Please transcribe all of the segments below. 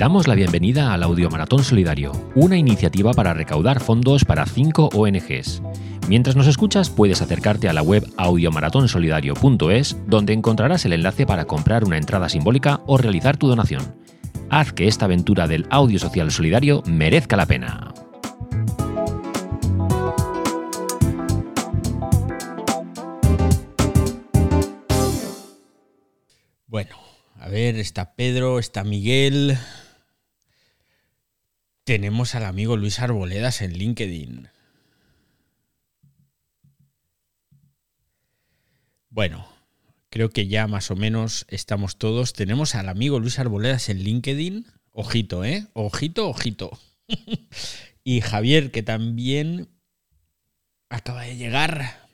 damos la bienvenida al Audio Maratón Solidario, una iniciativa para recaudar fondos para cinco ONGs. Mientras nos escuchas, puedes acercarte a la web audiomaratonsolidario.es, donde encontrarás el enlace para comprar una entrada simbólica o realizar tu donación. Haz que esta aventura del audio social solidario merezca la pena. Bueno, a ver, está Pedro, está Miguel. Tenemos al amigo Luis Arboledas en LinkedIn. Bueno, creo que ya más o menos estamos todos. Tenemos al amigo Luis Arboledas en LinkedIn. Ojito, ¿eh? Ojito, ojito. y Javier, que también acaba de llegar.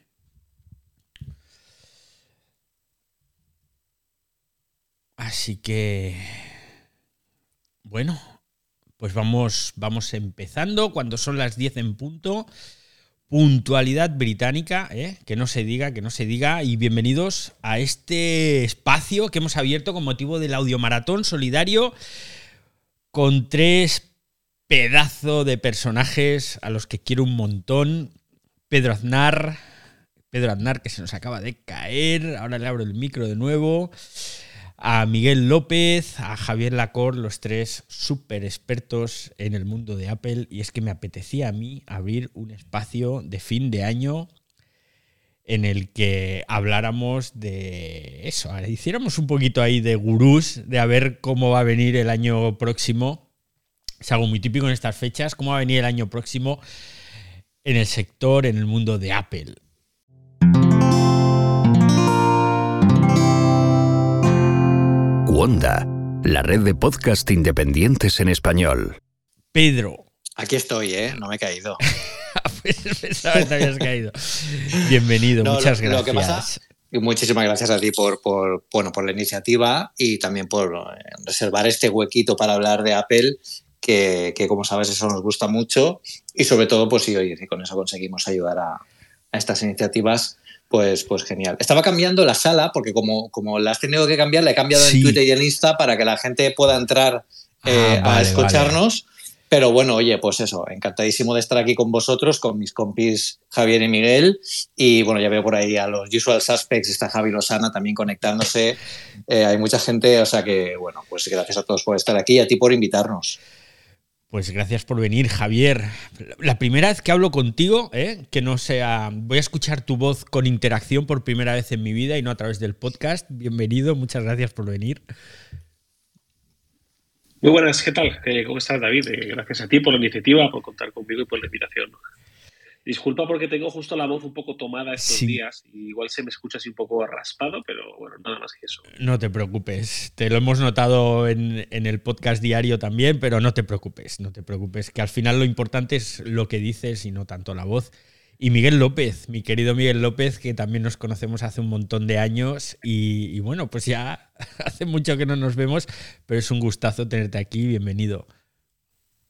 Así que, bueno, pues vamos, vamos empezando cuando son las 10 en punto. Puntualidad británica, ¿eh? que no se diga, que no se diga. Y bienvenidos a este espacio que hemos abierto con motivo del audiomaratón solidario con tres pedazos de personajes a los que quiero un montón. Pedro Aznar, Pedro Aznar que se nos acaba de caer. Ahora le abro el micro de nuevo a Miguel López, a Javier Lacor, los tres súper expertos en el mundo de Apple. Y es que me apetecía a mí abrir un espacio de fin de año en el que habláramos de eso, hiciéramos un poquito ahí de gurús, de a ver cómo va a venir el año próximo. Es algo muy típico en estas fechas, cómo va a venir el año próximo en el sector, en el mundo de Apple. Onda, la red de podcast independientes en español. Pedro. Aquí estoy, ¿eh? No me he caído. pues pensaba que te habías caído. Bienvenido, muchas gracias. muchísimas gracias a ti por, bueno, por la iniciativa y también por eh, reservar este huequito para hablar de Apple, que, como sabes eso nos gusta mucho y sobre todo, pues sí, oye, si con eso conseguimos ayudar a, a estas iniciativas, pues, pues genial. Estaba cambiando la sala porque como, como la has tenido que cambiar, la he cambiado en Twitter y en Insta para que la gente pueda entrar ah, eh, a escucharnos. Pero bueno, oye, pues eso, encantadísimo de estar aquí con vosotros, con mis compis Javier y Miguel. Y bueno, ya veo por ahí a los usual suspects, está Javi Lozana también conectándose. Eh, hay mucha gente, o sea que bueno, pues gracias a todos por estar aquí y a ti por invitarnos. Pues gracias por venir, Javier. La primera vez que hablo contigo, ¿eh? que no sea. Voy a escuchar tu voz con interacción por primera vez en mi vida y no a través del podcast. Bienvenido, muchas gracias por venir. Muy buenas, ¿qué tal? Eh, ¿Cómo estás, David? Eh, gracias a ti por la iniciativa, por contar conmigo y por la invitación. Disculpa porque tengo justo la voz un poco tomada estos días. igual se me escucha así un poco raspado, pero bueno, nada más que eso. No te preocupes. Te lo hemos notado en, el podcast diario también, pero no te preocupes, no te preocupes. Que al final lo importante es lo que dices y no tanto la voz. Y Miguel López, mi querido Miguel López, que también nos conocemos hace un montón de años. Y, y bueno, pues ya hace mucho que no nos vemos, pero es un gustazo tenerte aquí. Bienvenido.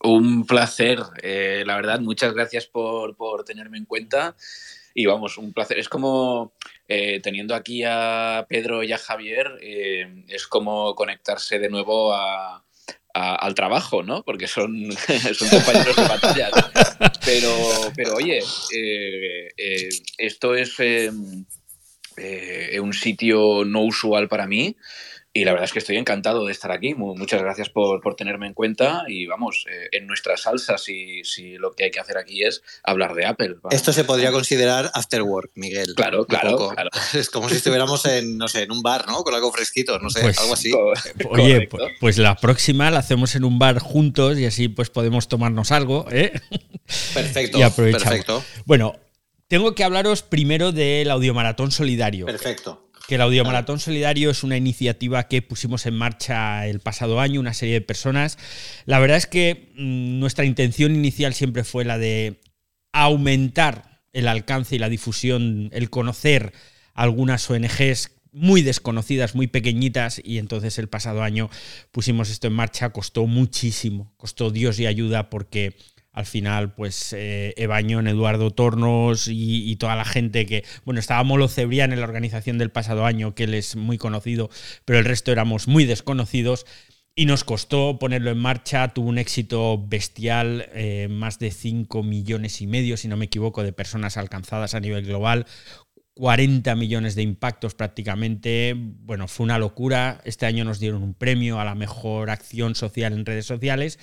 Un placer, eh, la verdad, muchas gracias por, tenerme en cuenta. Y vamos, un placer. Es como eh, teniendo aquí a Pedro y a Javier, eh, es como conectarse de nuevo al trabajo, ¿no? Porque son, son compañeros de batalla. Pero, pero oye, esto es un sitio no usual para mí. Y la verdad es que estoy encantado de estar aquí. Muchas gracias por, tenerme en cuenta. Y vamos, eh, en nuestra salsa, si, si, lo que hay que hacer aquí es hablar de Apple. Esto se podría considerar after work, Miguel. Claro, claro, Es como si estuviéramos en, no sé, en un bar, ¿no? Con algo fresquito, no sé, pues, algo así. Oye, pues, la próxima la hacemos en un bar juntos y así pues podemos tomarnos algo, ¿eh? Perfecto. y aprovechamos. Perfecto. Bueno, tengo que hablaros primero del audiomaratón solidario. Perfecto que el Audiomaratón Solidario es una iniciativa que pusimos en marcha el pasado año, una serie de personas. La verdad es que mm, nuestra intención inicial siempre fue la de aumentar el alcance y la difusión, el conocer algunas ONGs muy desconocidas, muy pequeñitas, y entonces el pasado año pusimos esto en marcha, costó muchísimo, costó Dios y ayuda porque al final, pues eh, Ebañón, Eduardo Tornos y, toda la gente que, bueno, estaba Molo Cebrián en la organización del pasado año, que él es muy conocido, pero el resto éramos muy desconocidos. y nos costó ponerlo en marcha, tuvo un éxito bestial, eh, más de 5 millones y medio, si no me equivoco, de personas alcanzadas a nivel global, 40 millones de impactos prácticamente. Bueno, fue una locura. Este año nos dieron un premio a la mejor acción social en redes sociales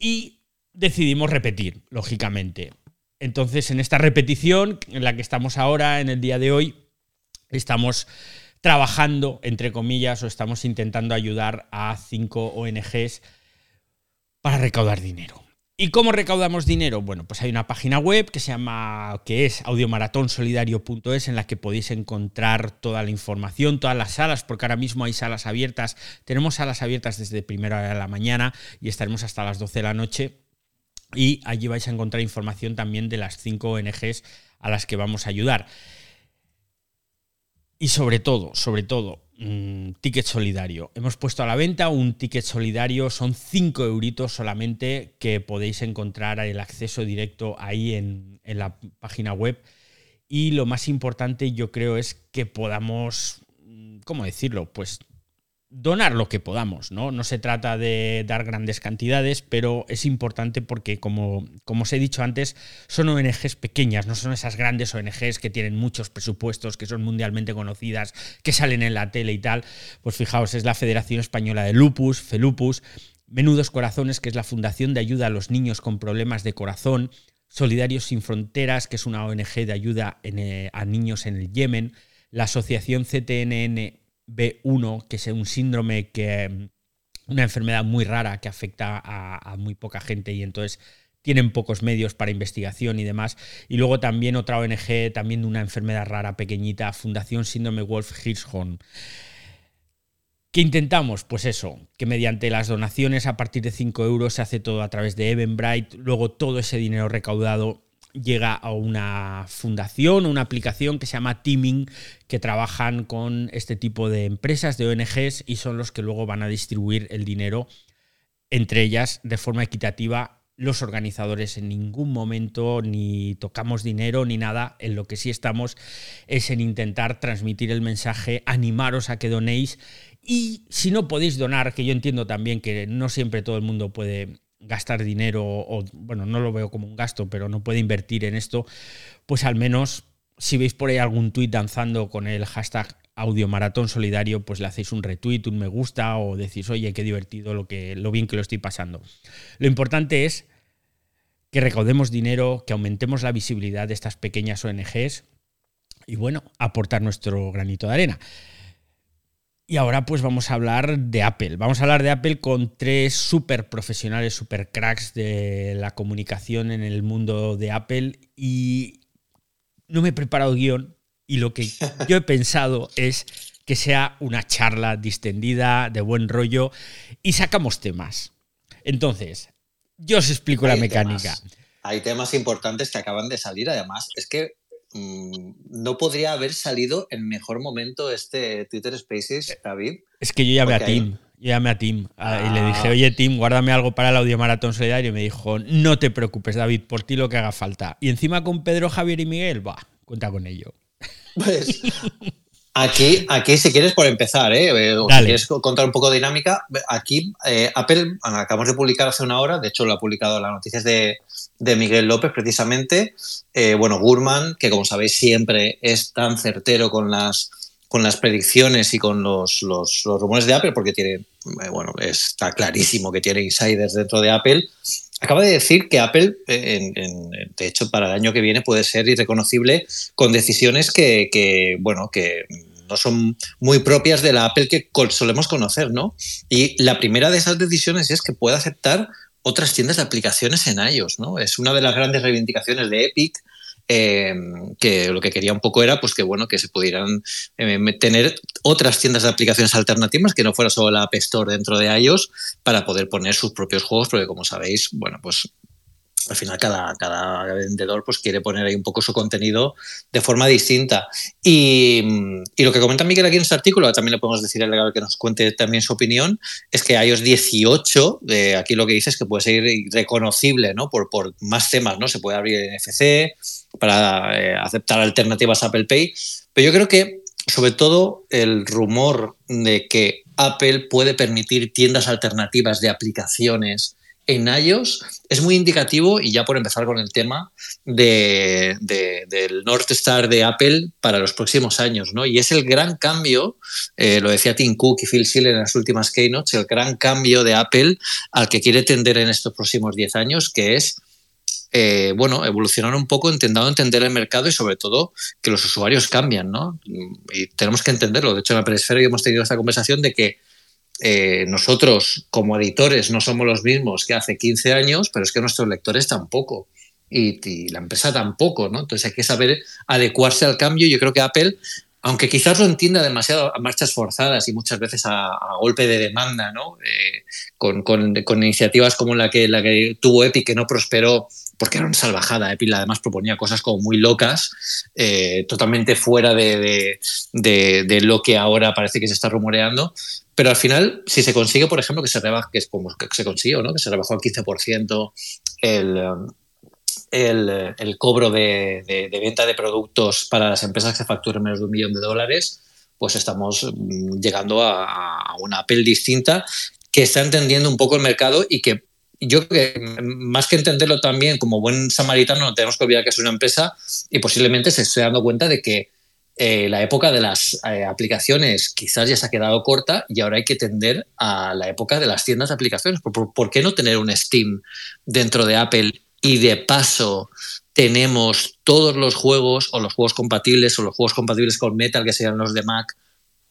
y decidimos repetir, lógicamente. Entonces, en esta repetición, en la que estamos ahora, en el día de hoy, estamos trabajando, entre comillas, o estamos intentando ayudar a cinco ONGs para recaudar dinero. ¿Y cómo recaudamos dinero? Bueno, pues hay una página web que se llama, que es audiomaratónsolidario.es, en la que podéis encontrar toda la información, todas las salas, porque ahora mismo hay salas abiertas. Tenemos salas abiertas desde primera hora de la mañana y estaremos hasta las 12 de la noche. Y allí vais a encontrar información también de las cinco ONGs a las que vamos a ayudar. Y sobre todo, sobre todo, mm, ticket solidario. Hemos puesto a la venta un ticket solidario, son 5 euritos solamente que podéis encontrar el acceso directo ahí en, en la página web. Y lo más importante yo creo es que podamos, mm, ¿cómo decirlo? Pues donar lo que podamos, ¿no? No se trata de dar grandes cantidades, pero es importante porque, como, como os he dicho antes, son ONGs pequeñas, no son esas grandes ONGs que tienen muchos presupuestos, que son mundialmente conocidas, que salen en la tele y tal. Pues fijaos, es la Federación Española de Lupus, FELUPUS, Menudos Corazones, que es la Fundación de Ayuda a los Niños con Problemas de Corazón, Solidarios Sin Fronteras, que es una ONG de ayuda eh, a niños en el Yemen, la Asociación CTNN B1, que es un síndrome que mm, una enfermedad muy rara que afecta a, muy poca gente y entonces tienen pocos medios para investigación y demás. Y luego también otra ONG, también de una enfermedad rara pequeñita, Fundación Síndrome Wolf Hirschhorn. ¿Qué intentamos? Pues eso, que mediante las donaciones a partir de 5 euros se hace todo a través de Eventbrite, luego todo ese dinero recaudado llega a una fundación, una aplicación que se llama Teaming, que trabajan con este tipo de empresas, de ONGs, y son los que luego van a distribuir el dinero entre ellas de forma equitativa. Los organizadores en ningún momento ni tocamos dinero ni nada, en lo que sí estamos es en intentar transmitir el mensaje, animaros a que donéis y si no podéis donar, que yo entiendo también que no siempre todo el mundo puede gastar dinero o, bueno, no lo veo como un gasto, pero no puede invertir en esto, pues al menos si veis por ahí algún tuit danzando con el hashtag audio maratón solidario, pues le hacéis un retweet, un me gusta o decís, oye, qué divertido lo, que, lo bien que lo estoy pasando. Lo importante es que recaudemos dinero, que aumentemos la visibilidad de estas pequeñas ONGs y bueno, aportar nuestro granito de arena. Y ahora pues vamos a hablar de Apple. Vamos a hablar de Apple con tres super profesionales, super cracks de la comunicación en el mundo de Apple. Y no me he preparado guion y lo que yo he pensado es que sea una charla distendida, de buen rollo y sacamos temas. Entonces, yo os explico la mecánica. Hay temas importantes que acaban de salir, además. Es que Mm, no podría haber salido en mejor momento este Twitter Spaces, eh, David. Es que yo llamé a Tim. Yo llamé a Tim y le dije, ah. oye Tim, guárdame algo para el audio maratón solidario. Y me dijo, no te preocupes, David, por ti lo que haga falta. Y encima con Pedro, Javier y Miguel, va, cuenta con ello. Pues Aquí, aquí, si quieres, por empezar, ¿eh? eh o si quieres contar un poco de dinámica, aquí eh, Apple, acabamos de publicar hace una hora, de hecho lo ha publicado las noticias de, de Miguel López precisamente, eh, bueno, Gurman, que como sabéis siempre es tan certero con las, con las predicciones y con los, los, rumores de Apple, porque tiene, bueno, está clarísimo que tiene insiders dentro de Apple, acaba de decir que Apple, eh, de hecho, para el año que viene puede ser irreconocible con decisiones que, bueno, que no son muy propias de la Apple que solemos conocer, ¿no? Y la primera de esas decisiones es que puede aceptar otras tiendas de aplicaciones en iOS, ¿no? Es una de las grandes reivindicaciones de Epic eh, que lo que quería un poco era pues que bueno que se pudieran eh, tener otras tiendas de aplicaciones alternativas que no fuera solo la App Store dentro de iOS para poder poner sus propios juegos porque como sabéis bueno pues al final cada, cada vendedor pues quiere poner ahí un poco su contenido de forma distinta. Y, y, lo que comenta Miguel aquí en este artículo, también le podemos decir al legal que nos cuente también su opinión, es que iOS 18, de aquí lo que dice es que puede ser reconocible ¿no? por, por más temas, ¿no? Se puede abrir NFC para eh, aceptar alternativas a Apple Pay, pero yo creo que sobre todo el rumor de que Apple puede permitir tiendas alternativas de aplicaciones en iOS es muy indicativo, y ya por empezar con el tema, de, del North Star de Apple para los próximos años. ¿no? Y es el gran cambio, eh, lo decía Tim Cook y Phil Schiller en las últimas keynotes, el gran cambio de Apple al que quiere tender en estos próximos 10 años, que es eh, bueno, evolucionar un poco, intentando entender el mercado y sobre todo que los usuarios cambian, ¿no? Y tenemos que entenderlo. De hecho, en la Peresfera hemos tenido esta conversación de que eh, nosotros como editores no somos los mismos que hace 15 años, pero es que nuestros lectores tampoco. Y, la empresa tampoco, ¿no? Entonces hay que saber adecuarse al cambio. Yo creo que Apple, aunque quizás lo entienda demasiado a marchas forzadas y muchas veces a, golpe de demanda, ¿no? Eh, con, iniciativas como la que, la que tuvo Epic, que no prosperó porque era una salvajada. Epic además proponía cosas como muy locas, eh, totalmente fuera de, lo que ahora parece que se está rumoreando. Pero al final, si se consigue, por ejemplo, que se rebaje, que es como que se consiguió, ¿no? que se rebajó al 15% el, el, el, cobro de, venta de productos para las empresas que facturen menos de un millón de dólares, pues estamos mm, llegando a, una Apple distinta que está entendiendo un poco el mercado y que yo creo que más que entenderlo también como buen samaritano, no tenemos que olvidar que es una empresa y posiblemente se esté dando cuenta de que eh, la época de las eh, aplicaciones quizás ya se ha quedado corta y ahora hay que tender a la época de las tiendas de aplicaciones. ¿Por, qué no tener un Steam dentro de Apple y de paso tenemos todos los juegos o los juegos compatibles o los juegos compatibles con Metal que serían los de Mac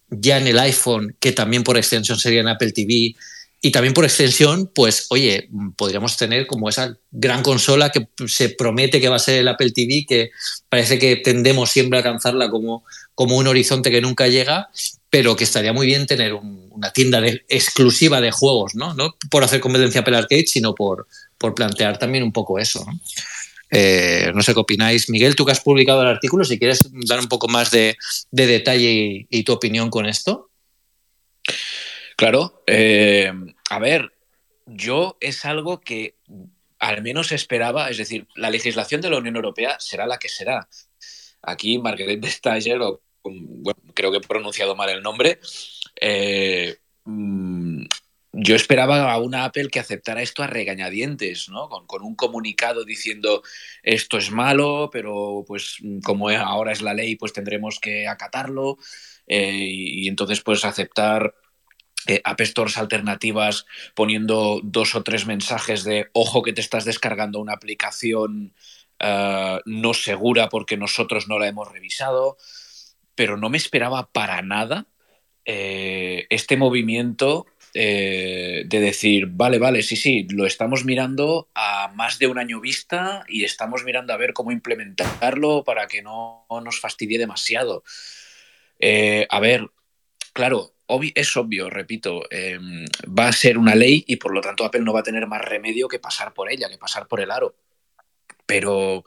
ya en el iPhone, que también por extensión sería en Apple TV? Y también por extensión, pues oye, podríamos tener como esa gran consola que se promete que va a ser el Apple TV, que parece que tendemos siempre a alcanzarla como, como un horizonte que nunca llega, pero que estaría muy bien tener una tienda exclusiva de juegos, ¿no? No por hacer competencia a Apple Arcade, sino por, por plantear también un poco eso, ¿no? Eh, no sé qué opináis. Miguel, tú que has publicado el artículo, si quieres dar un poco más de, detalle y tu opinión con esto. Claro, eh, a ver, yo es algo que al menos esperaba, es decir, la legislación de la Unión Europea será la que será. Aquí Margaret Vestager, o creo que he pronunciado mal el nombre, eh, mm, yo esperaba a una Apple que aceptara esto a regañadientes, ¿no? Con, un comunicado diciendo esto es malo, pero pues como ahora es la ley, pues tendremos que acatarlo eh, y entonces pues aceptar eh, App Stores alternativas poniendo dos o tres mensajes de ojo que te estás descargando una aplicación eh, no segura porque nosotros no la hemos revisado, pero no me esperaba para nada eh, este movimiento de decir, vale, vale, sí, sí, lo estamos mirando a más de un año vista y estamos mirando a ver cómo implementarlo para que no nos fastidie demasiado. a ver, claro, es obvio, repito, em, va a ser una ley y por lo tanto Apple no va a tener más remedio que pasar por ella, que pasar por el aro. Pero,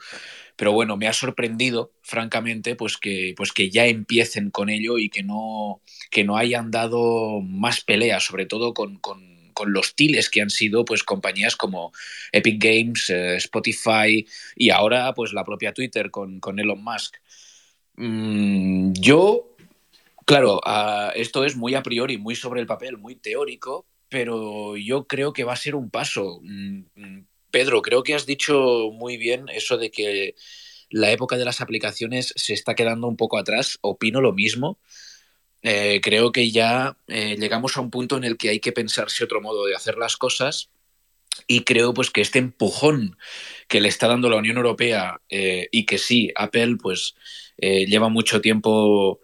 pero bueno, me ha sorprendido, francamente, pues que, pues que ya empiecen con ello y que no, que no hayan dado más pelea, sobre todo con, los tiles que han sido pues compañías como Epic Games, eh, Spotify y ahora pues la propia Twitter con, con Elon Musk. Mm, yo Claro, esto es muy a priori, muy sobre el papel, muy teórico, pero yo creo que va a ser un paso. Mm, mm, Pedro, creo que has dicho muy bien eso de que la época de las aplicaciones se está quedando un poco atrás. Opino lo mismo. Eh, creo que ya eh, llegamos a un punto en el que hay que pensarse otro modo de hacer las cosas y creo pues que este empujón que le está dando la Unión Europea eh, y que sí, Apple pues lleva mucho tiempo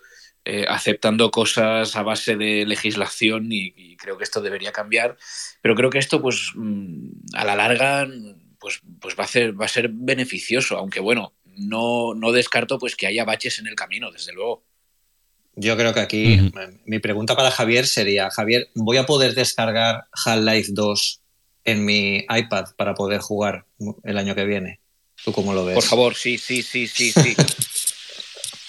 eh, aceptando cosas a base de legislación y, creo que esto debería cambiar. Pero creo que esto, pues, mm, a la larga, pues, pues va, a ser, va a ser beneficioso, aunque bueno, no, no descarto pues que haya baches en el camino, desde luego. Yo creo que aquí mi pregunta para Javier sería, Javier, ¿voy a poder descargar Half-Life 2 en mi iPad para poder jugar el año que viene? ¿Tú cómo lo ves? Por favor, sí, sí, sí, sí, sí.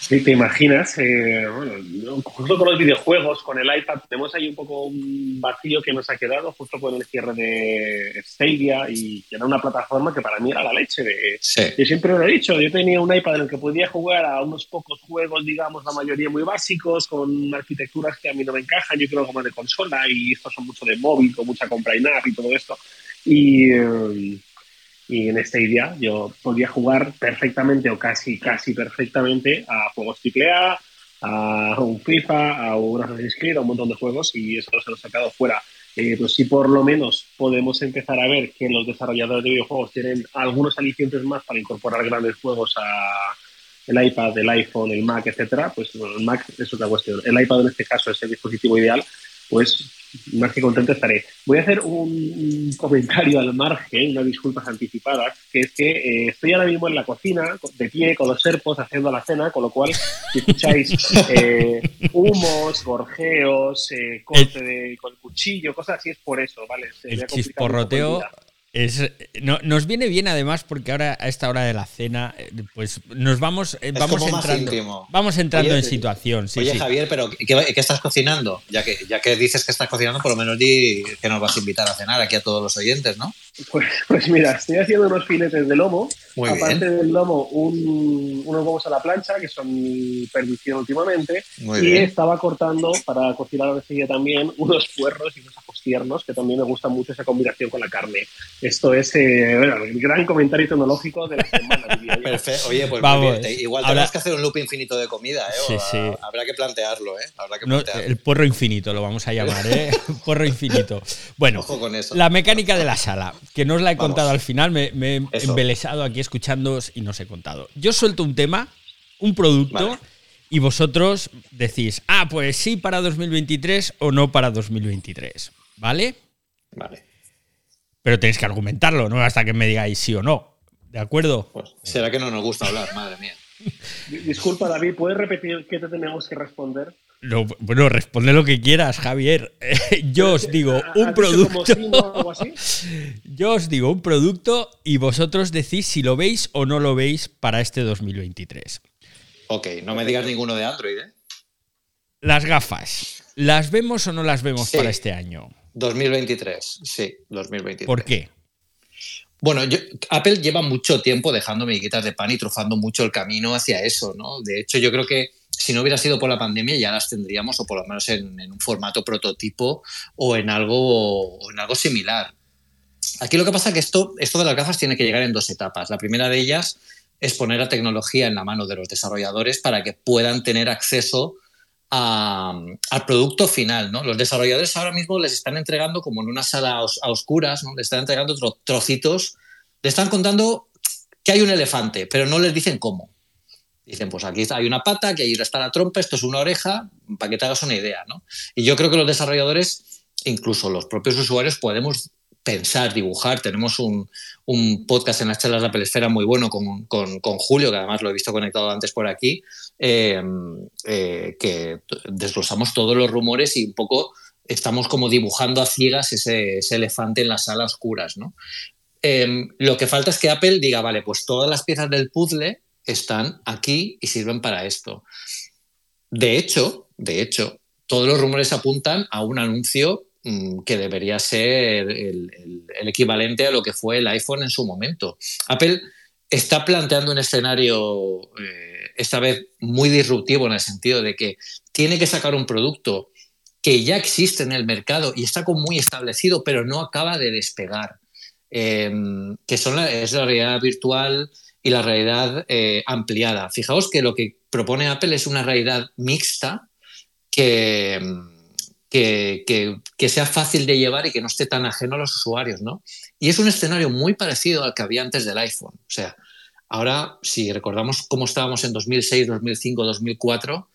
Sí, te imaginas, eh, bueno, justo con los videojuegos, con el iPad, tenemos ahí un poco un vacío que nos ha quedado justo con el cierre de Stadia y que era una plataforma que para mí era la leche. De, Yo siempre lo he dicho, yo tenía un iPad en el que podía jugar a unos pocos juegos, digamos, la mayoría muy básicos, con arquitecturas que a mí no me encajan, yo creo como de consola y estos son mucho de móvil, con mucha compra in-app y todo esto. Y... Eh, y en esta idea yo podía jugar perfectamente o casi, casi perfectamente a juegos AAA, a un FIFA, a un Assassin's Creed, a un montón de juegos y eso se lo he sacado fuera. Eh, pues sí, por lo menos podemos empezar a ver que los desarrolladores de videojuegos tienen algunos alicientes más para incorporar grandes juegos a el iPad, el iPhone, el Mac, etcétera, pues bueno, el Mac es otra cuestión. El iPad en este caso es el dispositivo ideal, pues más que contento estaré. Voy a hacer un comentario al margen, unas disculpas anticipadas, que es que eh, estoy ahora mismo en la cocina, de pie, con los serpos, haciendo la cena, con lo cual, si escucháis eh, humos, gorjeos, eh, corte de, con el cuchillo, cosas así, es por eso, ¿vale? el chisporroteo es, no, nos viene bien además porque ahora a esta hora de la cena, eh, pues nos vamos, eh, vamos entrando, vamos entrando en situación. oye, Javier, pero ¿qué, estás cocinando? Ya que, ya que dices que estás cocinando, por lo menos di que nos vas a invitar a cenar aquí a todos los oyentes, ¿no? Pues, pues mira, estoy haciendo unos filetes de lomo. Aparte del lomo, unos huevos a la plancha, que son mi perdición últimamente. y estaba cortando para cocinar a la también unos puerros y unos tiernos, que también me gusta mucho esa combinación con la carne. Esto es eh, el gran comentario tecnológico de la semana. Perfecto. Oye, pues Vamos, igual tenemos que hacer un loop infinito de comida, ¿eh? Sí, sí. Habrá que plantearlo, ¿eh? Habrá que plantearlo. el porro infinito lo vamos a llamar, ¿eh? porro infinito. Bueno, la mecánica de la sala, que no os la he contado al final, me, he embelesado aquí escuchándoos y no os he contado. Yo suelto un tema, un producto. Y vosotros decís, ah, pues sí para 2023 o no para 2023. ¿Vale? Vale. Pero tenéis que argumentarlo, no hasta que me digáis sí o no. ¿De acuerdo? Pues, será que no nos gusta hablar, madre mía. Disculpa, David, ¿puedes repetir qué te tenemos que responder? bueno, responde lo que quieras, Javier. Yo os digo un producto. Yo os digo un producto y vosotros decís si lo veis o no lo veis para este 2023. Ok, no me digas ninguno de Android, ¿eh? Las gafas. ¿Las vemos o no las vemos para este año? 2023, sí, 2023. ¿Por qué? Bueno, Apple lleva mucho tiempo dejando miguitas de pan y trufando mucho el camino hacia eso, ¿no? De hecho, yo creo que si no hubiera sido por la pandemia ya las tendríamos, o por lo menos en, un formato prototipo o en algo, en algo similar. Aquí lo que pasa es que esto, esto de las gafas tiene que llegar en dos etapas. La primera de ellas es poner la tecnología en la mano de los desarrolladores para que puedan tener acceso al producto final. ¿no? Los desarrolladores ahora mismo les están entregando como en una sala a oscuras, ¿no? les están entregando trocitos, le están contando que hay un elefante, pero no les dicen cómo. Dicen, pues aquí hay una pata, que ahí está la trompa, esto es una oreja, para que te hagas una idea. ¿no? Y yo creo que los desarrolladores, incluso los propios usuarios, podemos pensar, dibujar. Tenemos un, podcast en las charlas de Apple Esfera muy bueno con, con, Julio, que además lo he visto conectado antes por aquí, eh, eh, que desglosamos todos los rumores y un poco estamos como dibujando a ciegas ese, elefante en las salas oscuras. ¿no? Em, lo que falta es que Apple diga, vale, pues todas las piezas del puzzle están aquí y sirven para esto. De hecho, de hecho, todos los rumores apuntan a un anuncio Mm, que debería ser el, equivalente a lo que fue el iPhone en su momento. Apple está planteando un escenario, eh, esta vez muy disruptivo en el sentido de que tiene que sacar un producto que ya existe en el mercado y está muy establecido, pero no acaba de despegar, em, que son es la realidad virtual y la realidad eh, ampliada. Fijaos que lo que propone Apple es una realidad mixta que em, que, sea fácil de llevar y que no esté tan ajeno a los usuarios, ¿no? Y es un escenario muy parecido al que había antes del iPhone. O sea, ahora, si recordamos cómo estábamos en 2006, 2005, 2004,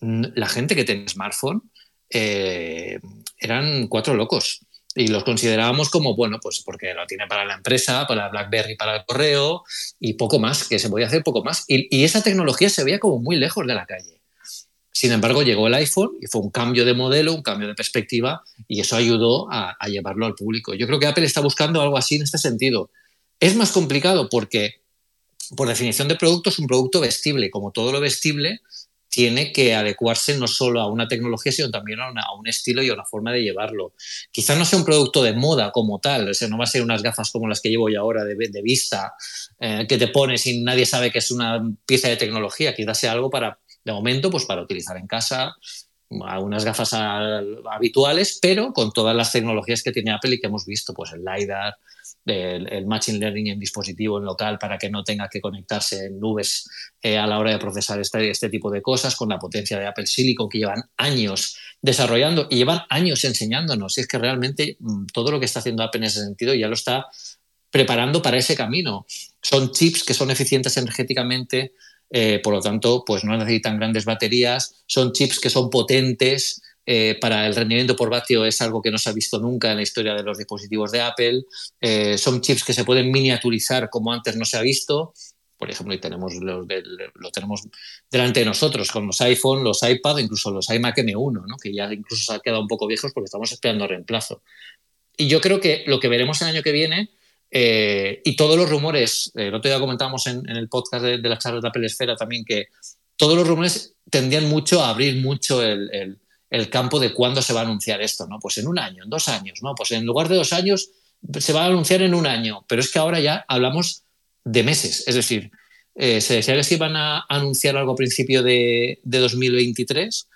la gente que tenía smartphone eh, eran cuatro locos. Y los considerábamos como, bueno, pues porque lo tiene para la empresa, para BlackBerry, para el correo y poco más, que se podía hacer poco más. y esa tecnología se veía como muy lejos de la calle. Sin embargo, llegó el iPhone y fue un cambio de modelo, un cambio de perspectiva y eso ayudó a, llevarlo al público. Yo creo que Apple está buscando algo así en este sentido. Es más complicado porque por definición de producto, es un producto vestible. Como todo lo vestible, tiene que adecuarse no solo a una tecnología, sino también a, un estilo y a una forma de llevarlo. Quizás no sea un producto de moda como tal, o sea, no va a ser unas gafas como las que llevo yo ahora de, vista, eh, que te pones y nadie sabe que es una pieza de tecnología, quizás sea algo para, de momento, pues para utilizar en casa, unas gafas habituales, pero con todas las tecnologías que tiene Apple y que hemos visto, pues el LiDAR, el, Machine Learning en dispositivo en local para que no tenga que conectarse en nubes eh, a la hora de procesar este, este, tipo de cosas, con la potencia de Apple Silicon que llevan años desarrollando y llevan años enseñándonos. Y es que realmente mm, todo lo que está haciendo Apple en ese sentido ya lo está preparando para ese camino. Son chips que son eficientes energéticamente, eh, por lo tanto, pues no necesitan grandes baterías, son chips que son potentes, eh, para el rendimiento por vatio es algo que no se ha visto nunca en la historia de los dispositivos de Apple. Eh, son chips que se pueden miniaturizar como antes no se ha visto. Por ejemplo, y tenemos lo, tenemos delante de nosotros con los iPhone, los iPad, incluso los iMac M1, ¿no? que ya incluso se han quedado un poco viejos porque estamos esperando reemplazo. Y yo creo que lo que veremos el año que viene, eh, y todos los rumores, el otro día comentábamos en, el podcast de, la charla de Apple Esfera también que todos los rumores tendían mucho a abrir mucho el el campo de cuándo se va a anunciar esto, ¿no? Pues en un año, en dos años, ¿no? Pues en lugar de dos años se va a anunciar en un año, pero es que ahora ya hablamos de meses, es decir, eh, se decía que se iban a anunciar algo a principio de, 2023,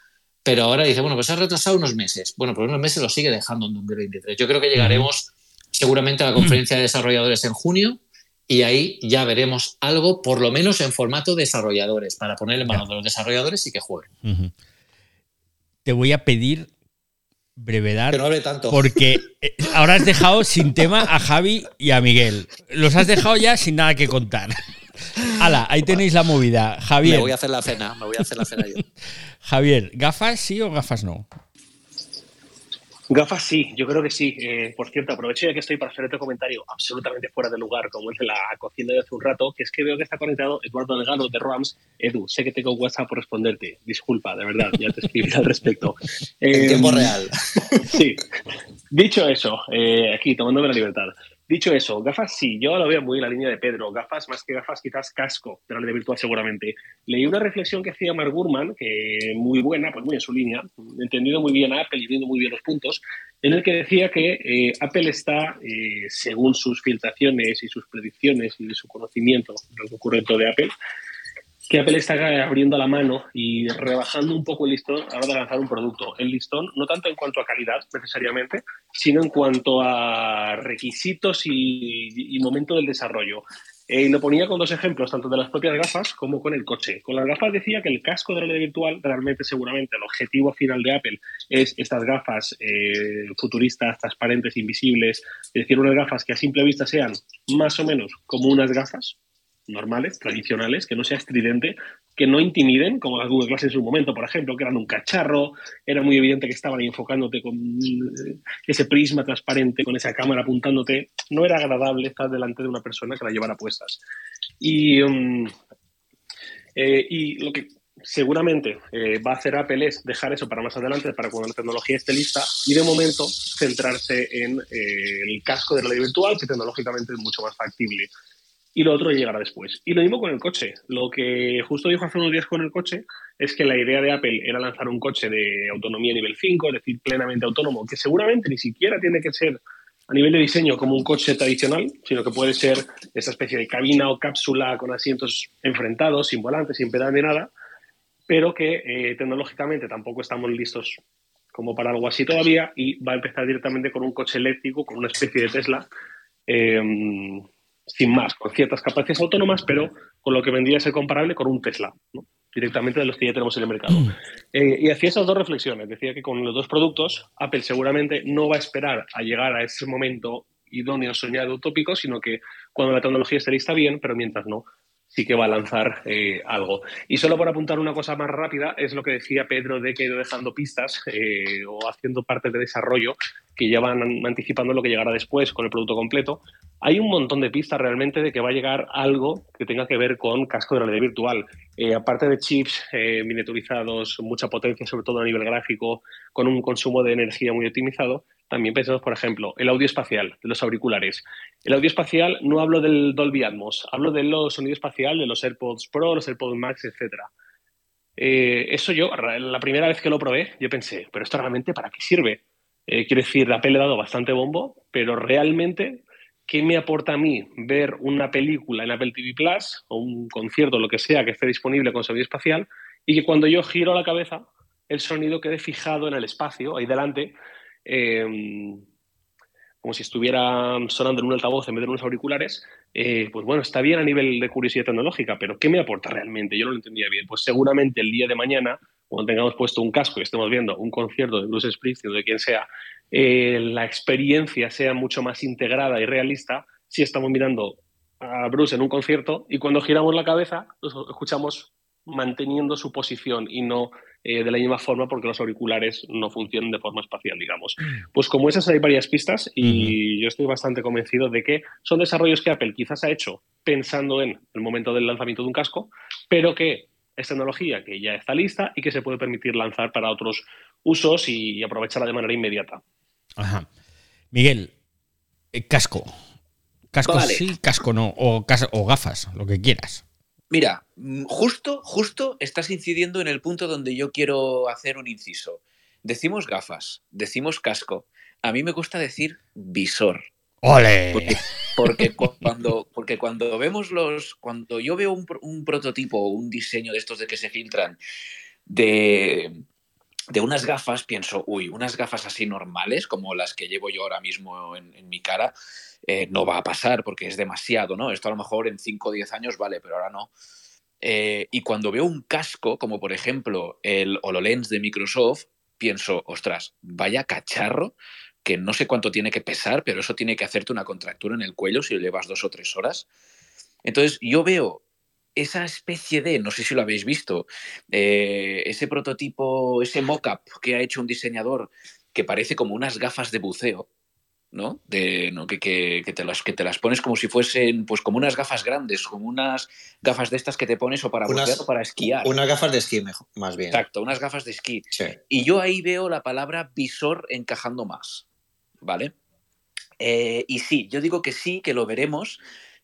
pero ahora dice, bueno, pues se ha retrasado unos meses. Bueno, pues unos meses lo sigue dejando en 2023. Yo creo que llegaremos seguramente a la conferencia de desarrolladores en junio y ahí ya veremos algo, por lo menos en formato desarrolladores, para poner en manos de los desarrolladores y que jueguen te voy a pedir brevedad. Que no hable tanto. Porque eh, ahora has dejado sin tema a Javi y a Miguel. Los has dejado ya sin nada que contar. Hala, ahí tenéis la movida. Javier. Me voy a hacer la cena, me voy a hacer la cena yo. Javier, ¿gafas sí o gafas no? Gafas sí, yo creo que sí. Eh, por cierto, aprovecho ya que estoy para hacer otro comentario absolutamente fuera de lugar, como el de la cocina de hace un rato, que es que veo que está conectado Eduardo Delgado de Rams. Edu, sé que tengo WhatsApp por responderte. Disculpa, de verdad, ya te escribí al respecto. en tiempo em, real. Sí. Dicho eso, eh, aquí tomándome la libertad. Dicho eso, gafas sí, yo lo veo muy en la línea de Pedro. Gafas más que gafas, quizás casco de realidad virtual seguramente. Leí una reflexión que hacía Mark Gurman, que muy buena, pues muy en su línea, entendido muy bien a Apple y viendo muy bien los puntos, en el que decía que eh, Apple está, eh, según sus filtraciones y sus predicciones y su conocimiento de lo ocurrente de Apple, que Apple está abriendo la mano y rebajando un poco el listón a la hora de lanzar un producto. El listón, no tanto en cuanto a calidad necesariamente, sino en cuanto a requisitos y, momento del desarrollo. Eh, lo ponía con dos ejemplos, tanto de las propias gafas como con el coche. Con las gafas decía que el casco de realidad virtual, realmente seguramente el objetivo final de Apple es estas gafas eh, futuristas, transparentes, invisibles, es decir, unas gafas que a simple vista sean más o menos como unas gafas, normales, tradicionales, que no sea estridente, que no intimiden, como las Google Glass en su momento, por ejemplo, que eran un cacharro, era muy evidente que estaban enfocándote con eh, ese prisma transparente, con esa cámara apuntándote. No era agradable estar delante de una persona que la llevara puestas. Y, um, eh, y lo que seguramente eh, va a hacer Apple es dejar eso para más adelante, para cuando la tecnología esté lista, y de momento centrarse en el casco de realidad virtual, que tecnológicamente es mucho más factible y lo otro llegará después. Y lo mismo con el coche. Lo que justo dijo hace unos días con el coche es que la idea de Apple era lanzar un coche de autonomía nivel 5, es decir, plenamente autónomo, que seguramente ni siquiera tiene que ser a nivel de diseño como un coche tradicional, sino que puede ser esa especie de cabina o cápsula con asientos enfrentados, sin volante, sin pedal ni nada, pero que eh, tecnológicamente tampoco estamos listos como para algo así todavía y va a empezar directamente con un coche eléctrico, con una especie de Tesla. Eh, sin más, con ciertas capacidades autónomas, pero con lo que vendría a ser comparable con un Tesla, directamente de los que ya tenemos en el mercado. Mm. Eh, y hacía esas dos reflexiones. Decía que con los dos productos, Apple seguramente no va a esperar a llegar a ese momento idóneo, soñado, utópico, sino que cuando la tecnología esté lista, bien, pero mientras no, sí que va a lanzar eh, algo. Y solo por apuntar una cosa más rápida, es lo que decía Pedro de que ha ido dejando pistas eh, o haciendo parte de desarrollo que ya van anticipando lo que llegará después con el producto completo. Hay un montón de pistas realmente de que va a llegar algo que tenga que ver con casco de realidad virtual. Eh, aparte de chips eh, miniaturizados, mucha potencia, sobre todo a nivel gráfico, con un consumo de energía muy optimizado, también pensamos, por ejemplo, el audio espacial de los auriculares. El audio espacial no hablo del Dolby Atmos, hablo del sonido espacial de los AirPods Pro, los AirPods Max, etc. Eh, eso yo, la primera vez que lo probé, yo pensé, pero esto realmente para qué sirve? Eh, quiero decir, Apple le ha dado bastante bombo, pero realmente, ¿qué me aporta a mí ver una película en Apple TV Plus o un concierto, lo que sea, que esté disponible con sonido espacial y que cuando yo giro la cabeza, el sonido quede fijado en el espacio, ahí delante, em, como si estuviera sonando en un altavoz en vez de en unos auriculares, eh, pues bueno, está bien a nivel de curiosidad tecnológica, pero ¿qué me aporta realmente? Yo no lo entendía bien. Pues seguramente el día de mañana cuando tengamos puesto un casco y estemos viendo un concierto de Bruce Springsteen o de quien sea, eh, la experiencia sea mucho más integrada y realista si estamos mirando a Bruce en un concierto y cuando giramos la cabeza lo escuchamos manteniendo su posición y no eh, de la misma forma porque los auriculares no funcionan de forma espacial, digamos. Pues como esas hay varias pistas y yo estoy bastante convencido de que son desarrollos que Apple quizás ha hecho pensando en el momento del lanzamiento de un casco, pero que es tecnología que ya está lista y que se puede permitir lanzar para otros usos y aprovecharla de manera inmediata. Ajá. Miguel, eh, casco. Casco sí, casco no. O, o gafas, lo que quieras. Mira, mm, justo, justo estás incidiendo en el punto donde yo quiero hacer un inciso. Decimos gafas, decimos casco. A mí me gusta decir visor. ¡Ole! Porque, cuando, porque cuando vemos los. Cuando yo veo un, prototipo o un diseño de estos de que se filtran de, de unas gafas, pienso, uy, unas gafas así normales, como las que llevo yo ahora mismo en, mi cara, eh, no va a pasar porque es demasiado, ¿no? Esto a lo mejor en 5 o 10 años vale, pero ahora no. Eh, y cuando veo un casco, como por ejemplo el HoloLens de Microsoft, pienso, ostras, vaya cacharro que no sé cuánto tiene que pesar, pero eso tiene que hacerte una contractura en el cuello si lo llevas dos o tres horas. Entonces yo veo esa especie de, no sé si lo habéis visto, eh, ese prototipo, ese mock-up que ha hecho un diseñador que parece como unas gafas de buceo, ¿no? De, ¿no? Que, que, te las, que te las pones como si fuesen, pues como unas gafas grandes, como unas gafas de estas que te pones o para bucear o para esquiar. Unas gafas de esquí, mejor, más bien. Exacto, unas gafas de esquí. Y yo ahí veo la palabra visor encajando más. ¿Vale? Eh, y sí, yo digo que sí, que lo veremos.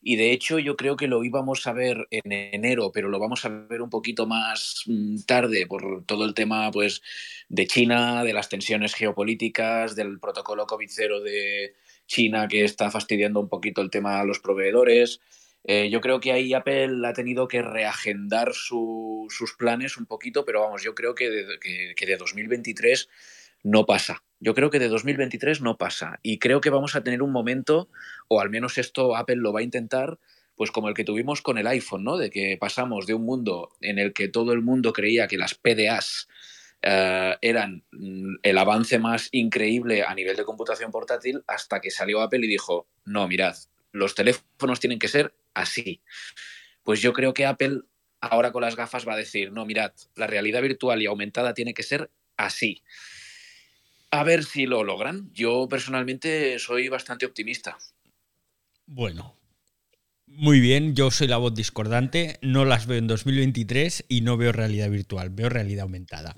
Y de hecho yo creo que lo íbamos a ver en enero, pero lo vamos a ver un poquito más mm, tarde por todo el tema pues, de China, de las tensiones geopolíticas, del protocolo COVID-0 de China que está fastidiando un poquito el tema a los proveedores. Eh, yo creo que ahí Apple ha tenido que reagendar sus planes un poquito, pero vamos, yo creo que que, que de 2023 no pasa. Yo creo que de 2023 no pasa. Y creo que vamos a tener un momento, o al menos esto Apple lo va a intentar, pues como el que tuvimos con el iPhone, ¿no? De que pasamos de un mundo en el que todo el mundo creía que las PDAs eh, eran mm, el avance más increíble a nivel de computación portátil hasta que salió Apple y dijo, no, mirad, los teléfonos tienen que ser así. Pues yo creo que Apple ahora con las gafas va a decir, no, mirad, la realidad virtual y aumentada tiene que ser así. A ver si lo logran. Yo personalmente soy bastante optimista. Bueno, muy bien, yo soy la voz discordante, no las veo en 2023 y no veo realidad virtual, veo realidad aumentada.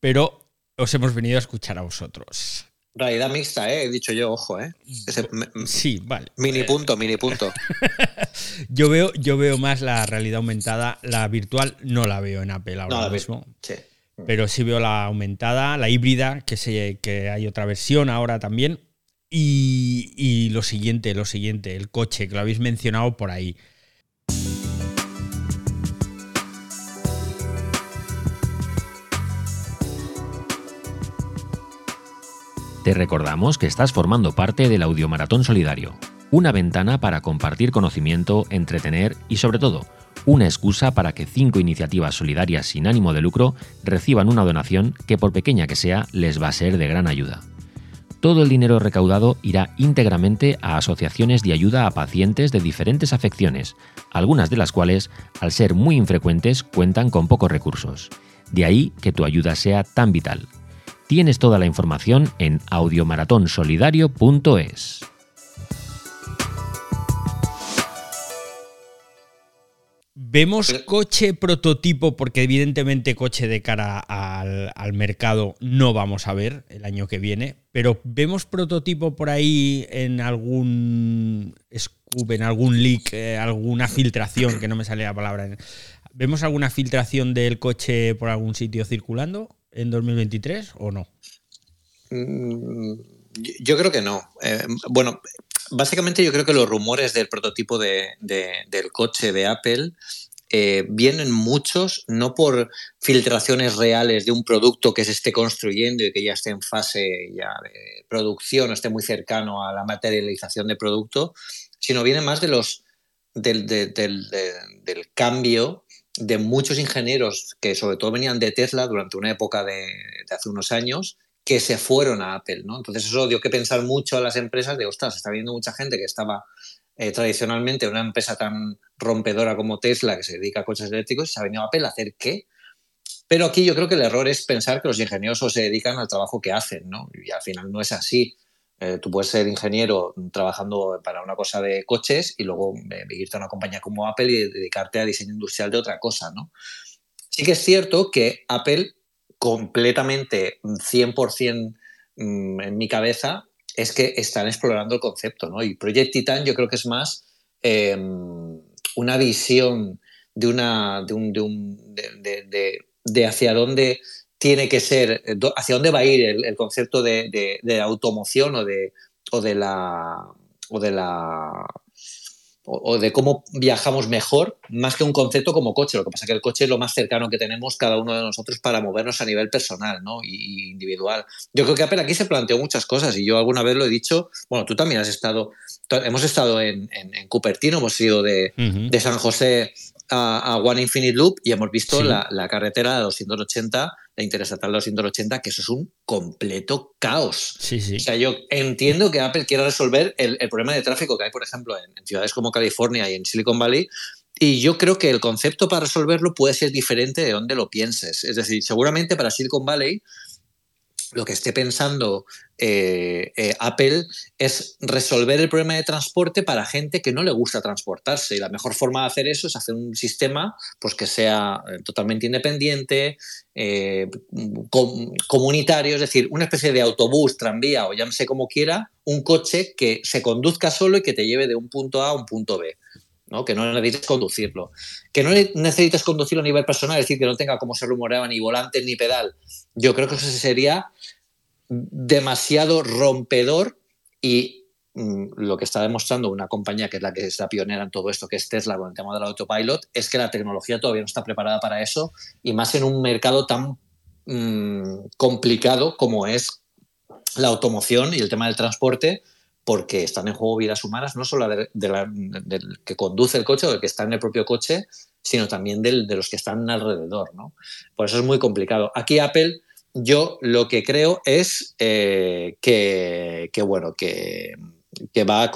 Pero os hemos venido a escuchar a vosotros. Realidad mixta, ¿eh? he dicho yo, ojo, ¿eh? sí, vale. Mini punto, mini punto. yo, veo, yo veo más la realidad aumentada, la virtual no la veo en Apple ahora mismo. Sí. Pero sí veo la aumentada, la híbrida, que, sé que hay otra versión ahora también. Y, y lo siguiente, lo siguiente, el coche, que lo habéis mencionado por ahí. Te recordamos que estás formando parte del Audiomaratón Solidario, una ventana para compartir conocimiento, entretener y sobre todo una excusa para que cinco iniciativas solidarias sin ánimo de lucro reciban una donación que por pequeña que sea les va a ser de gran ayuda. Todo el dinero recaudado irá íntegramente a asociaciones de ayuda a pacientes de diferentes afecciones, algunas de las cuales, al ser muy infrecuentes, cuentan con pocos recursos. De ahí que tu ayuda sea tan vital. Tienes toda la información en audiomaratonsolidario.es. Vemos coche prototipo, porque evidentemente coche de cara al, mercado no vamos a ver el año que viene, pero vemos prototipo por ahí en algún scoop, en algún leak, eh, alguna filtración, que no me sale la palabra. ¿Vemos alguna filtración del coche por algún sitio circulando en 2023 o no? Mm, yo creo que no. Eh, bueno, básicamente yo creo que los rumores del prototipo de, del coche de Apple eh, vienen muchos, no por filtraciones reales de un producto que se esté construyendo y que ya esté en fase ya de producción o esté muy cercano a la materialización de producto, sino vienen más de los del, del cambio de muchos ingenieros que sobre todo venían de Tesla durante una época de, de hace unos años que se fueron a Apple, ¿no? Entonces eso dio que pensar mucho a las empresas de, ostras, está viendo mucha gente que estaba eh, tradicionalmente una empresa tan rompedora como Tesla, que se dedica a coches eléctricos, y se ha venido a Apple a hacer qué. Pero aquí yo creo que el error es pensar que los ingenieros se dedican al trabajo que hacen, ¿no? Y al final no es así. Eh, tú puedes ser ingeniero trabajando para una cosa de coches y luego eh, irte a una compañía como Apple y dedicarte a diseño industrial de otra cosa, ¿no? Sí que es cierto que Apple completamente 100% mm, en mi cabeza es que están explorando el concepto, ¿no? Y Project Titan yo creo que es más em, una visión de una de, hacia dónde tiene que ser, hacia dónde va a ir el, concepto de, automoción o de, o de la o de la o, de cómo viajamos mejor, más que un concepto como coche. Lo que pasa es que el coche es lo más cercano que tenemos cada uno de nosotros para movernos a nivel personal ¿no? y, individual. Yo creo que Apple aquí se planteó muchas cosas y yo alguna vez lo he dicho, bueno, tú también has estado, hemos estado en, Cupertino, hemos ido de, de San José a, One Infinite Loop y hemos visto la, la, carretera de 280 la Interestatal 280, que eso es un completo caos. Sí, sí. O sea, yo entiendo que Apple quiera resolver el, problema de tráfico que hay, por ejemplo, en, ciudades como California y en Silicon Valley, y yo creo que el concepto para resolverlo puede ser diferente de donde lo pienses. Es decir, seguramente para Silicon Valley lo que esté pensando eh, eh, Apple es resolver el problema de transporte para gente que no le gusta transportarse. Y la mejor forma de hacer eso es hacer un sistema pues, que sea eh, totalmente independiente, comunitario, es decir, una especie de autobús, tranvía o llámese como quiera, un coche que se conduzca solo y que te lleve de un punto A a un punto B. ¿no? que no necesites conducirlo. Que no necesites conducirlo a nivel personal, es decir, que no tenga como se rumoreaba ni volante ni pedal. Yo creo que eso sería demasiado rompedor y mm, lo que está demostrando una compañía que es la que está pionera en todo esto, que es Tesla con el tema del autopilot, es que la tecnología todavía no está preparada para eso y más en un mercado tan mm, complicado como es la automoción y el tema del transporte, porque están en juego vidas humanas, no solo de, del que conduce el coche o del que está en el propio coche, sino también de los que están alrededor. ¿no? Por eso es muy complicado. Aquí Apple yo lo que creo es eh, que, bueno, que, va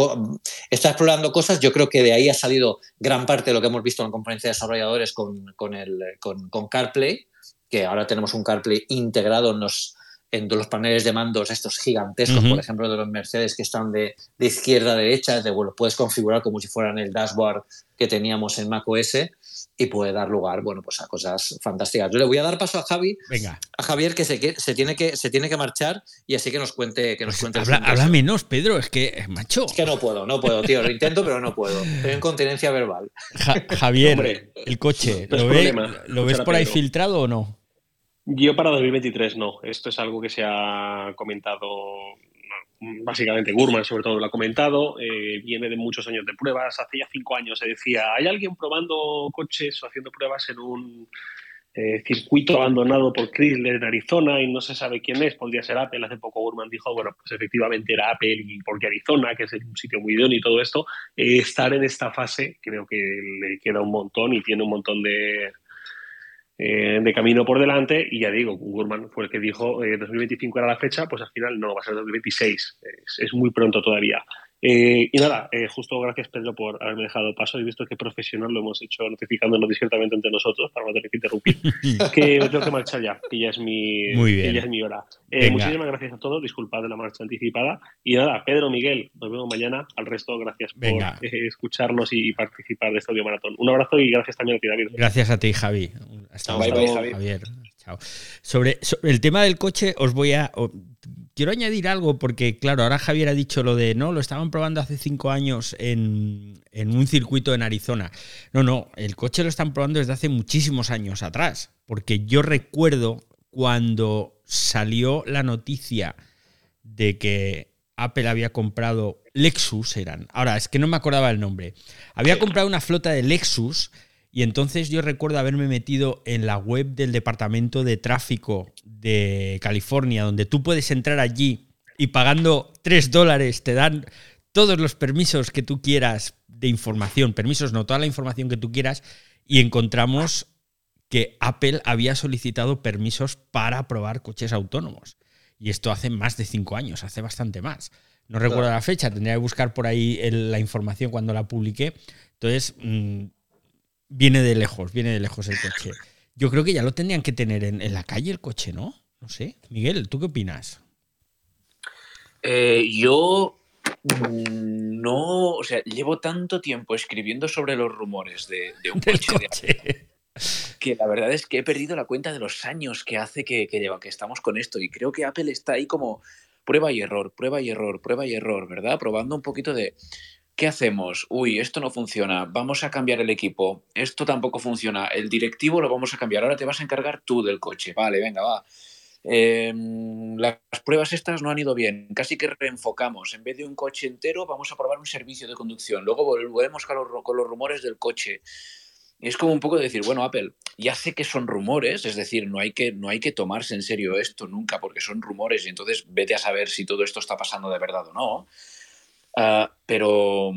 está explorando cosas. Yo creo que de ahí ha salido gran parte de lo que hemos visto en la conferencia de desarrolladores con, el, con, CarPlay, que ahora tenemos un CarPlay integrado en los, en los paneles de mandos estos gigantescos, por ejemplo, de los Mercedes que están de, izquierda a derecha, de, bueno, puedes configurar como si fueran el dashboard que teníamos en macOS y puede dar lugar, bueno, pues a cosas fantásticas. Yo le voy a dar paso a Javi, Venga. a Javier que se, se, tiene que se tiene que marchar y así que nos cuente que nos pues cuente. Habla, menos, Pedro, es que eh, macho. Es que no puedo, no puedo, tío, lo intento pero no puedo. Estoy en continencia verbal. Javier, el coche, ¿lo, ¿lo ves por ahí filtrado o no? Yo para 2023 no. Esto es algo que se ha comentado básicamente Gurman sobre todo lo ha comentado, eh, viene de muchos años de pruebas. Hace ya cinco años se decía, ¿hay alguien probando coches o haciendo pruebas en un eh, circuito abandonado por Chrysler en Arizona y no se sabe quién es? Podría ser Apple. Hace poco Gurman dijo, bueno, pues efectivamente era Apple y porque Arizona, que es un sitio muy idóneo y todo esto, eh, estar en esta fase creo que le queda un montón y tiene un montón de eh, de camino por delante y ya digo, Gurman fue el que dijo eh, 2025 era la fecha, pues al final no, va a ser 2026, es, muy pronto todavía. Eh, y nada, eh, justo gracias Pedro por haberme dejado paso. He visto que profesional lo hemos hecho notificándonos discretamente entre nosotros para no tener que interrumpir. que me tengo que marchar ya, que ya es mi, ya es mi hora. Eh, muchísimas gracias a todos, disculpad de la marcha anticipada. Y nada, Pedro, Miguel, nos vemos mañana. Al resto, gracias por escucharnos y participar de este audio maratón. Un abrazo y gracias también a ti, David. Gracias a ti, Javi. Hasta luego, Javier. Chao. Sobre, sobre, el tema del coche, os voy a quiero añadir algo porque, claro, ahora Javier ha dicho lo de, no, lo estaban probando hace cinco años en, un circuito en Arizona. No, no, el coche lo están probando desde hace muchísimos años atrás, porque yo recuerdo cuando salió la noticia de que Apple había comprado Lexus, eran. Ahora, es que no me acordaba el nombre. Había comprado una flota de Lexus y entonces yo recuerdo haberme metido en la web del Departamento de Tráfico de California, donde tú puedes entrar allí y pagando 3 dólares te dan todos los permisos que tú quieras de información, permisos no, toda la información que tú quieras, y encontramos que Apple había solicitado permisos para probar coches autónomos. Y esto hace más de 5 años, hace bastante más. No recuerdo la fecha, tendría que buscar por ahí la información cuando la publiqué. Entonces, mm, viene de lejos, viene de lejos el coche. Yo creo que ya lo tendrían que tener en, la calle el coche, ¿no? No sé. Miguel, ¿tú qué opinas? Eh, yo mm, no, o sea, llevo tanto tiempo escribiendo sobre los rumores de, un coche, que la verdad es que he perdido la cuenta de los años que hace que, que, lleva, que estamos con esto. Y creo que Apple está ahí como prueba y error, prueba y error, prueba y error, ¿verdad? Probando un poquito de ¿Qué hacemos? Uy, esto no funciona, vamos a cambiar el equipo, esto tampoco funciona, el directivo lo vamos a cambiar, ahora te vas a encargar tú del coche, vale, venga, va. Em, las pruebas estas no han ido bien, casi que reenfocamos, en vez de un coche entero vamos a probar un servicio de conducción, luego volvemos con los, con los rumores del coche. Es como un poco decir, bueno, Apple, ya sé que son rumores, es decir, no hay, que, no hay que tomarse en serio esto nunca porque son rumores y entonces vete a saber si todo esto está pasando de verdad o no Ah, pero,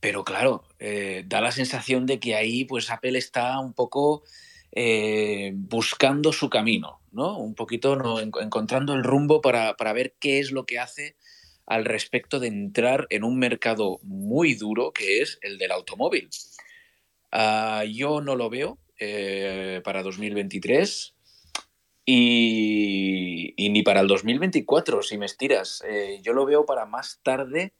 pero claro, eh, da la sensación de que ahí pues Apple está un poco eh, buscando su camino, ¿no? Un poquito ¿no? encontrando el rumbo para, ver qué es lo que hace al respecto de entrar en un mercado muy duro que es el del automóvil. Ah, yo no lo veo eh, para 2023. Y, ni para el 2024, si me estiras. Eh, yo lo veo para más tarde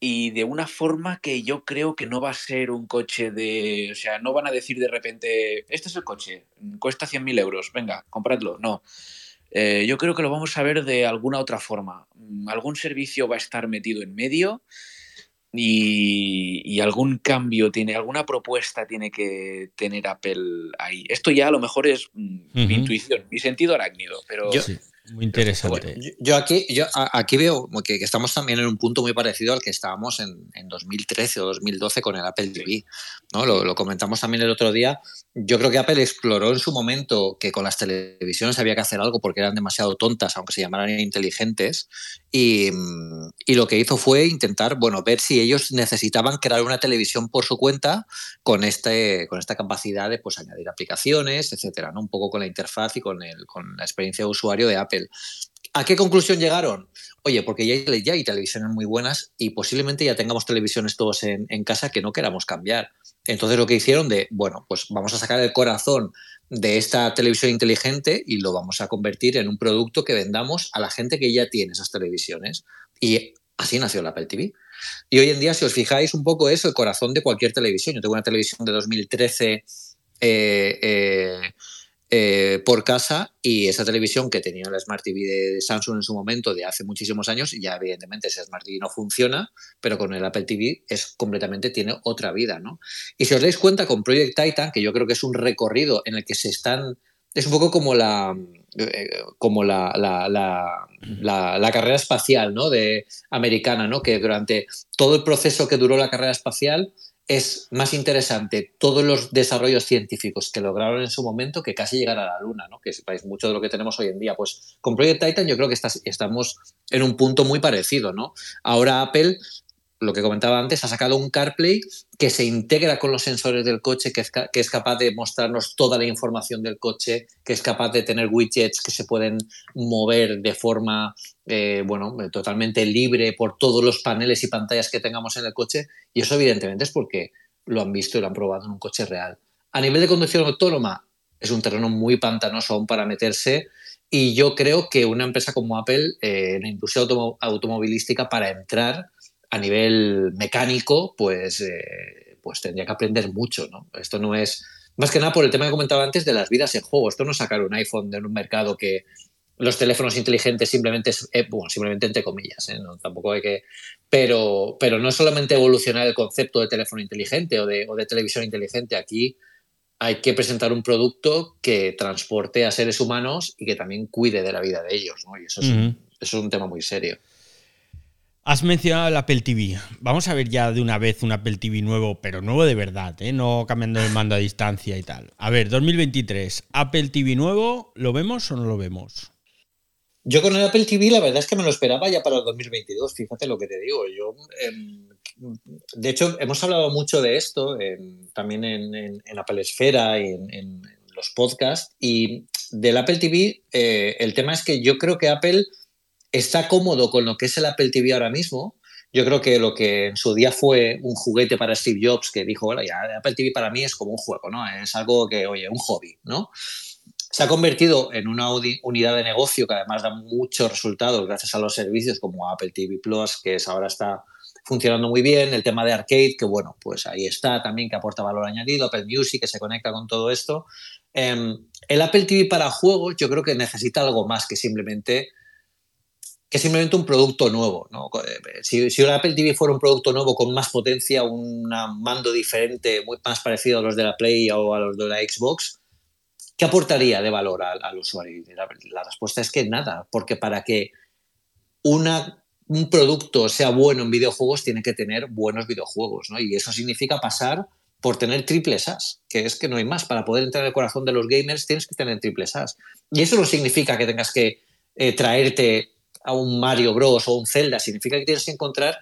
y de una forma que yo creo que no va a ser un coche de... O sea, no van a decir de repente, este es el coche, cuesta 100.000 euros, venga, compradlo. No. Eh, yo creo que lo vamos a ver de alguna otra forma. Mm, algún servicio va a estar metido en medio y, algún cambio tiene, alguna propuesta tiene que tener Apple ahí. Esto ya a lo mejor es mm, mi intuición, mi sentido arácnido, pero... Muy interesante. yo, aquí, yo aquí veo que, estamos también en un punto muy parecido al que estábamos en, en 2013 o 2012 con el Apple TV. ¿no? Lo, comentamos también el otro día. Yo creo que Apple exploró en su momento que con las televisiones había que hacer algo porque eran demasiado tontas, aunque se llamaran inteligentes. Y, y lo que hizo fue intentar bueno, ver si ellos necesitaban crear una televisión por su cuenta con, este, con esta capacidad de pues, añadir aplicaciones, etcétera, ¿no? un poco con la interfaz y con, el, con la experiencia de usuario de Apple. ¿A qué conclusión llegaron? Oye, porque ya hay, televisiones muy buenas y posiblemente ya tengamos televisiones todos en, casa que no queramos cambiar. Entonces lo que hicieron de, bueno, pues vamos a sacar el corazón de esta televisión inteligente y lo vamos a convertir en un producto que vendamos a la gente que ya tiene esas televisiones. Y así nació la Apple TV. Y hoy en día, si os fijáis un poco eso, el corazón de cualquier televisión. Yo tengo una televisión de 2013 eh, eh, eh, por casa y esa televisión que tenía la Smart TV de Samsung en su momento de hace muchísimos años, ya evidentemente esa Smart TV no funciona, pero con el Apple TV es completamente, tiene otra vida, ¿no? Y si os dais cuenta con Project Titan, que yo creo que es un recorrido en el que se están, es un poco como la, eh, como la, la, la, la, carrera espacial, ¿no? De americana, ¿no? Que durante todo el proceso que duró la carrera espacial, es más interesante todos los desarrollos científicos que lograron en su momento que casi llegar a la Luna, ¿no? que es mucho de lo que tenemos hoy en día. Pues con Project Titan yo creo que estamos en un punto muy parecido. ¿no? Ahora Apple lo que comentaba antes, ha sacado un CarPlay que se integra con los sensores del coche, que es, capaz de mostrarnos toda la información del coche, que es capaz de tener widgets que se pueden mover de forma, eh, bueno, totalmente libre por todos los paneles y pantallas que tengamos en el coche. Y eso evidentemente es porque lo han visto y lo han probado en un coche real. A nivel de conducción autónoma, es un terreno muy pantanoso aún para meterse. Y yo creo que una empresa como Apple, eh, en la industria automovilística, para entrar, a nivel mecánico, pues, eh, pues tendría que aprender mucho, ¿no? Esto no es, más que nada por el tema que comentaba antes de las vidas en juego, esto no es sacar un iPhone de un mercado que los teléfonos inteligentes simplemente, eh, bueno, simplemente entre comillas, ¿eh? tampoco hay que, pero, pero no es solamente evolucionar el concepto de teléfono inteligente o de, o de televisión inteligente, aquí hay que presentar un producto que transporte a seres humanos y que también cuide de la vida de ellos, ¿no? Y eso es, eso es un tema muy serio. Has mencionado el Apple TV. Vamos a ver ya de una vez un Apple TV nuevo, pero nuevo de verdad, ¿eh? no cambiando el mando a distancia y tal. A ver, 2023, Apple TV nuevo, ¿lo vemos o no lo vemos? Yo con el Apple TV la verdad es que me lo esperaba ya para el 2022, fíjate lo que te digo. Yo, em, de hecho, hemos hablado mucho de esto también en, Apple Esfera y en, los podcasts. Y del Apple TV, eh, el tema es que yo creo que Apple está cómodo con lo que es el Apple TV ahora mismo. Yo creo que lo que en su día fue un juguete para Steve Jobs, que dijo, bueno, ya Apple TV para mí es como un juego, ¿no? Es algo que, oye, un hobby, ¿no? Se ha convertido en una unidad de negocio que además da muchos resultados gracias a los servicios como Apple TV Plus, que es, ahora está funcionando muy bien, el tema de arcade, que bueno, pues ahí está también, que aporta valor añadido, Apple Music, que se conecta con todo esto. Em, el Apple TV para juegos yo creo que necesita algo más que simplemente que es simplemente un producto nuevo. ¿no? Eh, si, si Apple TV fuera un producto nuevo con más potencia, un mando diferente, muy más parecido a los de la Play o a los de la Xbox, ¿qué aportaría de valor al, usuario? La, la, respuesta es que nada, porque para que una, un producto sea bueno en videojuegos tiene que tener buenos videojuegos, ¿no? Y eso significa pasar por tener triples as, que es que no hay más. Para poder entrar en el corazón de los gamers tienes que tener triples as. Y eso no significa que tengas que eh, traerte a un Mario Bros o un Zelda, significa que tienes que encontrar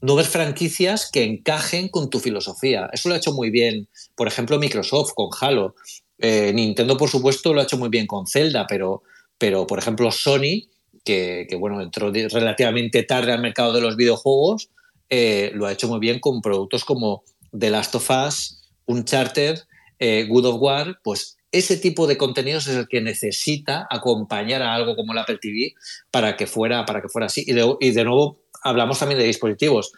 nuevas franquicias que encajen con tu filosofía. Eso lo ha hecho muy bien, por ejemplo, Microsoft con Halo. Eh, Nintendo, por supuesto, lo ha hecho muy bien con Zelda, pero, pero por ejemplo, Sony, que, bueno, entró relativamente tarde al mercado de los videojuegos, eh, lo ha hecho muy bien con productos como The Last of Us, Uncharted, eh, Good of War, pues ese tipo de contenidos es el que necesita acompañar a algo como el Apple TV para que fuera, para que fuera así. Y de, nuevo hablamos también de dispositivos.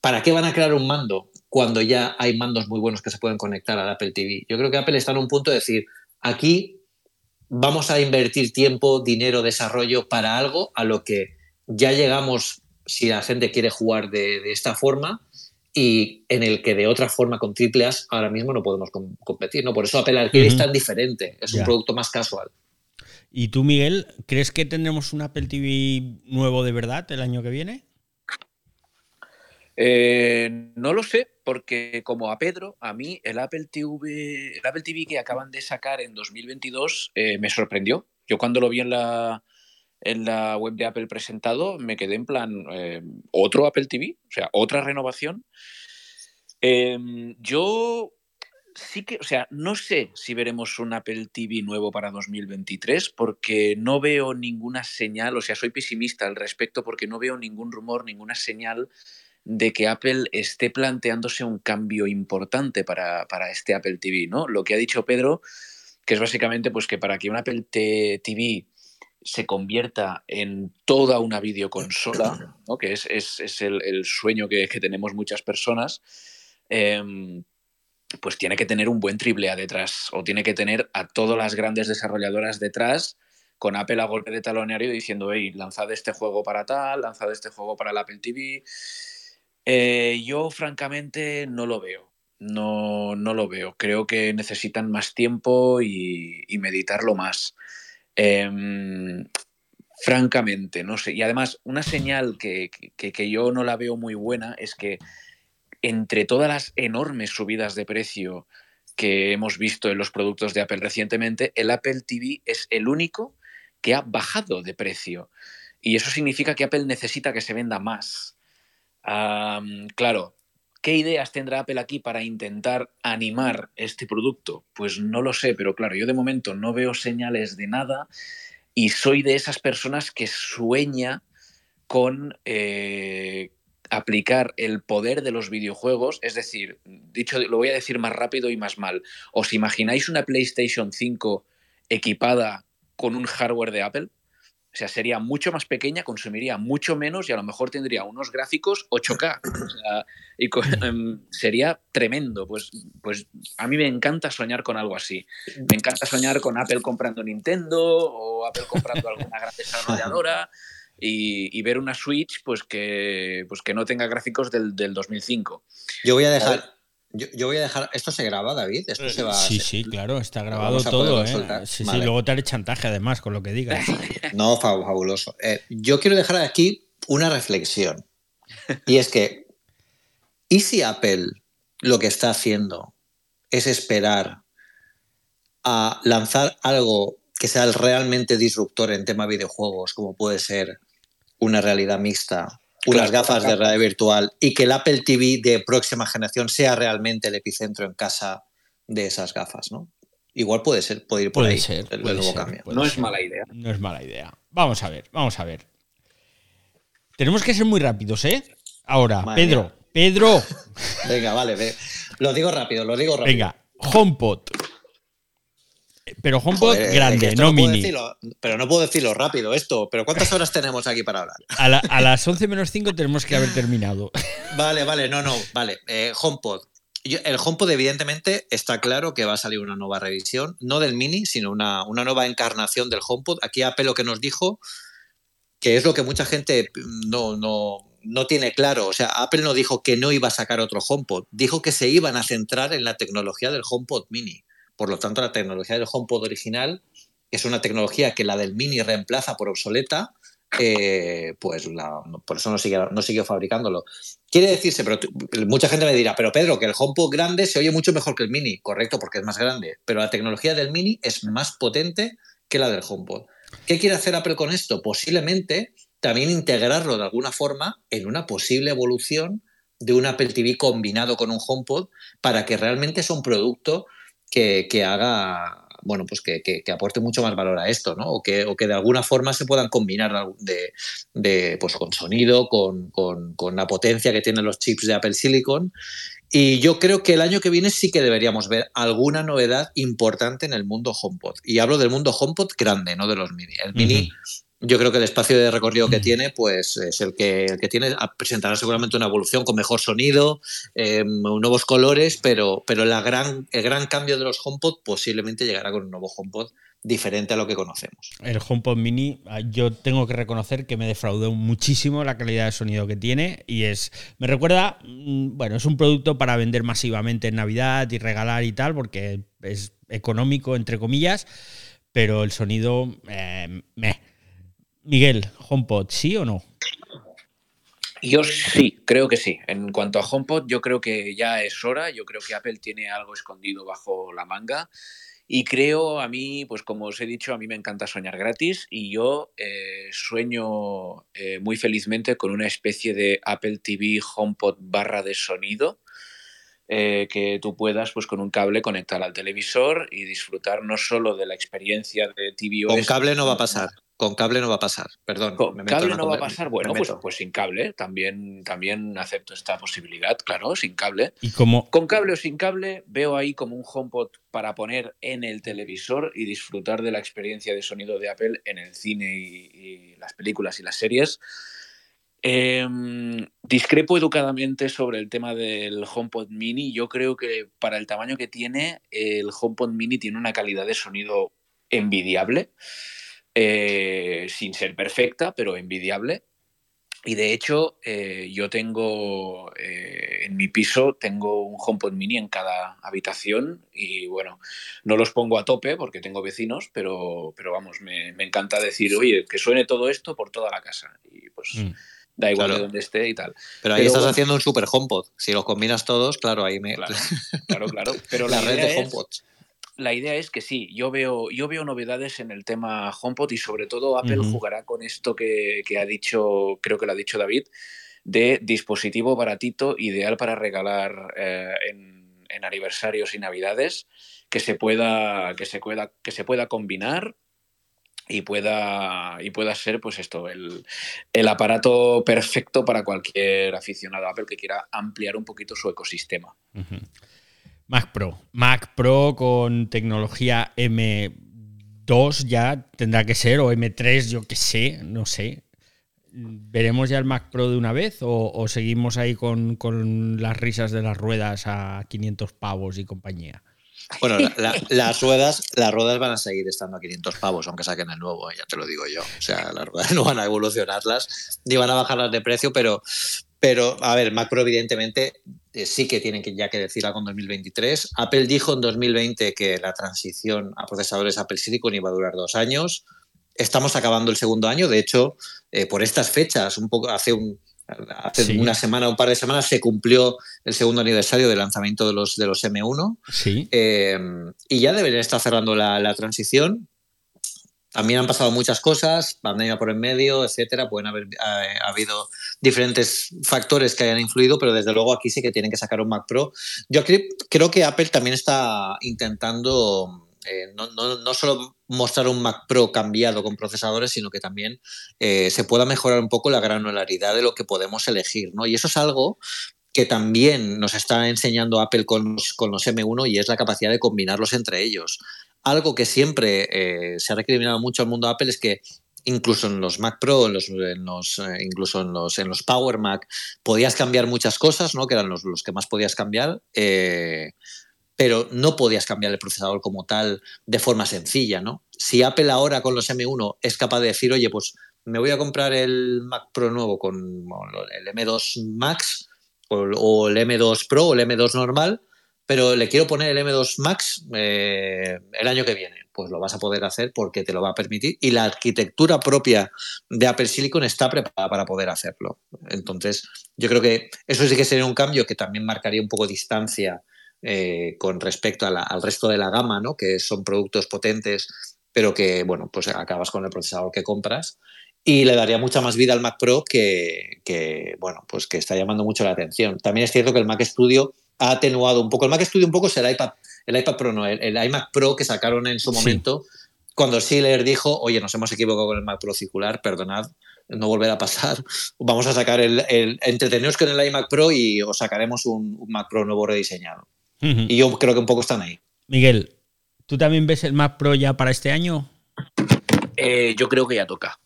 ¿Para qué van a crear un mando cuando ya hay mandos muy buenos que se pueden conectar al Apple TV? Yo creo que Apple está en un punto de decir, aquí vamos a invertir tiempo, dinero, desarrollo para algo a lo que ya llegamos si la gente quiere jugar de, de esta forma y en el que de otra forma con triple A ahora mismo no podemos competir. ¿no? Por eso Apple Arcade es tan diferente, es un producto más casual. ¿Y tú, Miguel, crees que tendremos un Apple TV nuevo de verdad el año que viene? Eh, no lo sé, porque como a Pedro, a mí el Apple TV, el Apple TV que acaban de sacar en 2022 eh, me sorprendió. Yo cuando lo vi en la, en la web de Apple presentado, me quedé en plan, eh, otro Apple TV, o sea, otra renovación. Em, yo sí que, o sea, no sé si veremos un Apple TV nuevo para 2023 porque no veo ninguna señal, o sea, soy pesimista al respecto porque no veo ningún rumor, ninguna señal de que Apple esté planteándose un cambio importante para, para este Apple TV, ¿no? Lo que ha dicho Pedro, que es básicamente pues que para que un Apple TV se convierta en toda una videoconsola, ¿no? que es, el, sueño que, tenemos muchas personas, em, pues tiene que tener un buen triple A detrás o tiene que tener a todas las grandes desarrolladoras detrás con Apple a golpe de talonario diciendo, hey, lanzad este juego para tal, lanzad este juego para el Apple TV. Eh, yo francamente no lo veo. No, no lo veo. Creo que necesitan más tiempo y, y meditarlo más. Em, francamente, no sé. Y además, una señal que, yo no la veo muy buena es que entre todas las enormes subidas de precio que hemos visto en los productos de Apple recientemente, el Apple TV es el único que ha bajado de precio. Y eso significa que Apple necesita que se venda más. claro, ¿qué ideas tendrá Apple aquí para intentar animar este producto? Pues no lo sé, pero claro, yo de momento no veo señales de nada y soy de esas personas que sueña con eh, aplicar el poder de los videojuegos, es decir, dicho, lo voy a decir más rápido y más mal. ¿Os imagináis una PlayStation 5 equipada con un hardware de Apple? O sea, sería mucho más pequeña, consumiría mucho menos y a lo mejor tendría unos gráficos 8K. O sea, y em, sería tremendo. Pues, pues a mí me encanta soñar con algo así. Me encanta soñar con Apple comprando Nintendo o Apple comprando alguna gran desarrolladora y, ver una Switch pues que, pues que no tenga gráficos del, 2005. Yo voy a dejar... Yo, voy a dejar. ¿Esto se graba, David? ¿Esto se va sí, sí, claro, está grabado todo. ¿eh? Sí, sí, luego te haré chantaje además con lo que digas. No, fabuloso. Eh, yo quiero dejar aquí una reflexión. Y es que, ¿y si Apple lo que está haciendo es esperar a lanzar algo que sea realmente disruptor en tema videojuegos, como puede ser una realidad mixta, unas gafas de realidad virtual y que el Apple TV de próxima generación sea realmente el epicentro en casa de esas gafas, ¿no? Igual puede ser, puede ir por ahí ser, el, nuevo cambio. No es mala idea. No es mala idea. Vamos a ver, vamos a ver. Tenemos que ser muy rápidos, ¿eh? Ahora, Pedro, Pedro. Venga, vale, ve. lo digo rápido, lo digo rápido. Venga, HomePod. Pero HomePod grande, no, mini. pero no puedo decirlo rápido esto. ¿Pero cuántas horas tenemos aquí para hablar? A, las 11 menos 5 tenemos que haber terminado. Vale, vale, no, no, vale. Eh, HomePod. el HomePod, evidentemente, está claro que va a salir una nueva revisión, no del Mini, sino una, una nueva encarnación del HomePod. Aquí Apple lo que nos dijo, que es lo que mucha gente no, no, no tiene claro. O sea, Apple no dijo que no iba a sacar otro HomePod, dijo que se iban a centrar en la tecnología del HomePod Mini. Por lo tanto, la tecnología del HomePod original es una tecnología que la del Mini reemplaza por obsoleta, eh, pues por eso no siguió, no siguió fabricándolo. Quiere decirse, pero mucha gente me dirá, pero Pedro, que el HomePod grande se oye mucho mejor que el Mini. Correcto, porque es más grande, pero la tecnología del Mini es más potente que la del HomePod. ¿Qué quiere hacer Apple con esto? Posiblemente también integrarlo de alguna forma en una posible evolución de un Apple TV combinado con un HomePod para que realmente sea un producto que, haga, bueno, pues que, aporte mucho más valor a esto, ¿no? O que, o que de alguna forma se puedan combinar de, pues con sonido, con, la potencia que tienen los chips de Apple Silicon. Y yo creo que el año que viene sí que deberíamos ver alguna novedad importante en el mundo HomePod. Y hablo del mundo HomePod grande, no de los mini. El mini yo creo que el espacio de recorrido que tiene, pues es el que, el que tiene. Presentará seguramente una evolución con mejor sonido, em, nuevos colores, pero, pero la gran, el gran cambio de los HomePod posiblemente llegará con un nuevo HomePod diferente a lo que conocemos. El HomePod Mini, ah, yo tengo que reconocer que me defraudó muchísimo la calidad de sonido que tiene y es, me recuerda, mm, bueno, es un producto para vender masivamente en Navidad y regalar y tal, porque es económico, entre comillas, pero el sonido, eh, me Miguel, HomePod, ¿sí o no? Yo sí, creo que sí. En cuanto a HomePod, yo creo que ya es hora. Yo creo que Apple tiene algo escondido bajo la manga. Y creo, a mí, pues como os he dicho, a mí me encanta soñar gratis y yo eh, sueño eh, muy felizmente con una especie de Apple TV HomePod barra de sonido eh, que tú puedas, pues con un cable, conectar al televisor y disfrutar no solo de la experiencia de TV Con cable no va a pasar. Con cable no va a pasar, perdón. Con cable no va a pasar, bueno, pues, pues, sin cable, también, también acepto esta posibilidad, claro, sin cable. ¿Y como... Con cable o sin cable, veo ahí como un HomePod para poner en el televisor y disfrutar de la experiencia de sonido de Apple en el cine y, las películas y las series. Em, discrepo educadamente sobre el tema del HomePod Mini. Yo creo que para el tamaño que tiene, el HomePod Mini tiene una calidad de sonido envidiable. Eh, sin ser perfecta, pero envidiable. Y de hecho, eh, yo tengo eh, en mi piso, tengo un HomePod mini en cada habitación y bueno, no los pongo a tope porque tengo vecinos, pero, pero vamos, me, encanta decir, oye, que suene todo esto por toda la casa. Y pues mm. da igual de donde esté y tal. Pero ahí estás haciendo un super HomePod. Si los combinas todos, claro, ahí me... Claro, claro, Pero la, red de HomePods la idea es que sí, yo veo, yo veo novedades en el tema HomePod y sobre todo Apple jugará con esto que, ha dicho, creo que lo ha dicho David, de dispositivo baratito, ideal para regalar eh, en, aniversarios y navidades, que se pueda, que se pueda, que se pueda combinar y pueda, y pueda ser pues esto, el, aparato perfecto para cualquier aficionado a Apple que quiera ampliar un poquito su ecosistema. Mac Pro. Mac Pro con tecnología M2 ya tendrá que ser, o M3, yo que sé, no sé. ¿Veremos ya el Mac Pro de una vez o, seguimos ahí con, con, las risas de las ruedas a 500 pavos y compañía? Bueno, las ruedas las ruedas van a seguir estando a 500 pavos, aunque saquen el nuevo, ya te lo digo yo. O sea, las ruedas no van a evolucionarlas, ni van a bajarlas de precio, pero, pero a ver, Mac Pro evidentemente eh, sí que tienen que ya que decirla con 2023. Apple dijo en 2020 que la transición a procesadores Apple Silicon iba a durar dos años. Estamos acabando el segundo año, de hecho, eh, por estas fechas, un poco hace un, Hace una semana, un par de semanas, se cumplió el segundo aniversario del lanzamiento de los, de los M1. Sí. Eh, y ya deberían estar cerrando la, transición. También han pasado muchas cosas, pandemia por en medio, etcétera. Pueden haber eh, habido diferentes factores que hayan influido, pero desde luego aquí sí que tienen que sacar un Mac Pro. Yo creo que Apple también está intentando eh, no, solo mostrar un Mac Pro cambiado con procesadores, sino que también eh, se pueda mejorar un poco la granularidad de lo que podemos elegir. ¿no? Y eso es algo que también nos está enseñando Apple con los M1 y es la capacidad de combinarlos entre ellos. Algo que siempre eh, se ha recriminado mucho al mundo Apple es que incluso en los Mac Pro, los, incluso en los, en los Power Mac, podías cambiar muchas cosas, ¿no? que eran los, los que más podías cambiar pero no podías cambiar el procesador como tal de forma sencilla, ¿no? Si Apple ahora con los M1 es capaz de decir, oye, pues me voy a comprar el Mac Pro nuevo con el M2 Max o, el M2 Pro o el M2 normal, pero le quiero poner el M2 Max eh, el año que viene. Pues lo vas a poder hacer porque te lo va a permitir y la arquitectura propia de Apple Silicon está preparada para poder hacerlo. Entonces, yo creo que eso sí que sería un cambio que también marcaría un poco distancia eh, con respecto al resto de la gama, ¿no? que son productos potentes, pero que, bueno, pues acabas con el procesador que compras. Y le daría mucha más vida al Mac Pro que, bueno, pues que está llamando mucho la atención. También es cierto que el Mac Studio ha atenuado un poco. El Mac Studio un poco es el iPad, el iPad Pro, no, el, iMac Pro que sacaron en su momento. Cuando Schiller dijo, oye, nos hemos equivocado con el Mac Pro circular, perdonad, no volverá a pasar. Vamos a sacar el, el entreteneros con el iMac Pro y os sacaremos un Mac Pro nuevo rediseñado. Y yo creo que un poco están ahí. Miguel, ¿tú también ves el Mac Pro ya para este año? Eh, yo creo que ya toca.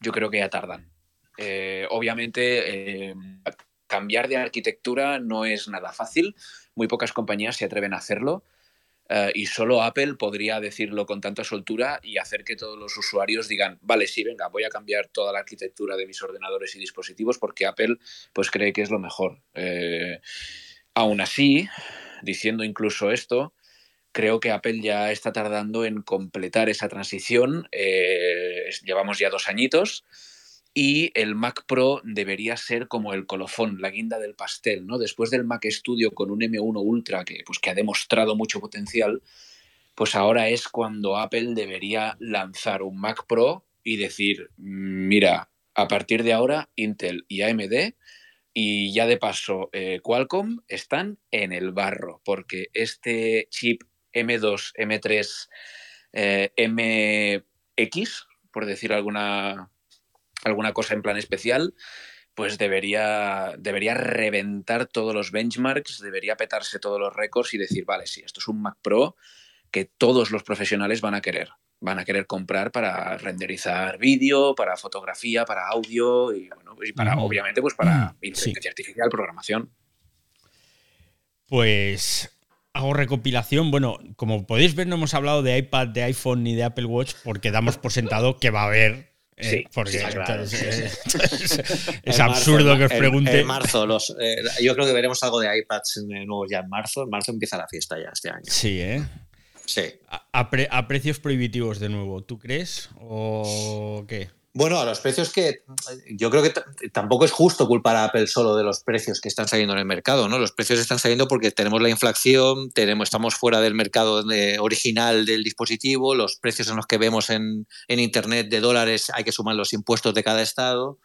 Yo creo que ya tardan. Eh, obviamente, eh, cambiar de arquitectura no es nada fácil. Muy pocas compañías se atreven a hacerlo. y solo Apple podría decirlo con tanta soltura y hacer que todos los usuarios digan, vale, sí, venga, voy a cambiar toda la arquitectura de mis ordenadores y dispositivos porque Apple pues cree que es lo mejor. aún así, diciendo incluso esto, creo que Apple ya está tardando en completar esa transición. Eh, llevamos ya dos añitos y el Mac Pro debería ser como el colofón, la guinda del pastel, ¿no? Después del Mac Studio con un M1 Ultra que, pues, que ha demostrado mucho potencial, pues ahora es cuando Apple debería lanzar un Mac Pro y decir, mira, a partir de ahora Intel y AMD y ya de paso, eh, Qualcomm están en el barro, porque este chip M2, M3, MX, por decir alguna, alguna cosa en plan especial, pues debería, debería reventar todos los benchmarks, debería petarse todos los récords y decir, vale, sí, esto es un Mac Pro que todos los profesionales van a querer van a querer comprar para renderizar vídeo, para fotografía, para audio y, bueno, y para, obviamente, pues para inteligencia artificial, programación. Pues hago recopilación. Bueno, como podéis ver, no hemos hablado de iPad, de iPhone ni de Apple Watch porque damos por sentado que va a haber. Eh, sí, porque es, absurdo que os pregunte. En, marzo, los, eh, yo creo que veremos algo de iPads nuevos ya en marzo. En marzo empieza la fiesta ya este año. Sí, ¿eh? Sí. A, precios prohibitivos de nuevo, ¿tú crees? ¿O qué? Bueno, a los precios que yo creo que tampoco es justo culpar a Apple solo de los precios que están saliendo en el mercado, ¿no? Los precios están saliendo porque tenemos la inflación, tenemos, estamos fuera del mercado original del dispositivo, los precios en los que vemos en, en Internet de dólares hay que sumar los impuestos de cada estado.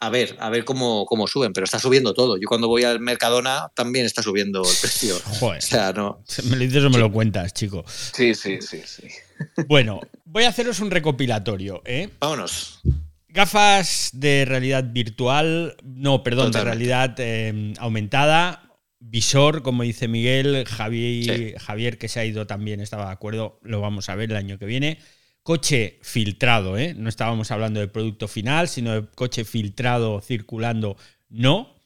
a ver, a ver cómo, cómo suben, pero está subiendo todo. Yo cuando voy al Mercadona también está subiendo el precio. Joder. O sea, no. Me lo dices o me lo cuentas, chico. Sí, sí, sí, sí. Bueno, voy a haceros un recopilatorio, ¿eh? Vámonos. Gafas de realidad virtual, no, perdón, de realidad eh, aumentada, visor, como dice Miguel, Javi- Sí. Javier que se ha ido también estaba de acuerdo, lo vamos a ver el año que viene. Coche filtrado, ¿eh? no estábamos hablando del producto final, sino de coche filtrado circulando, no.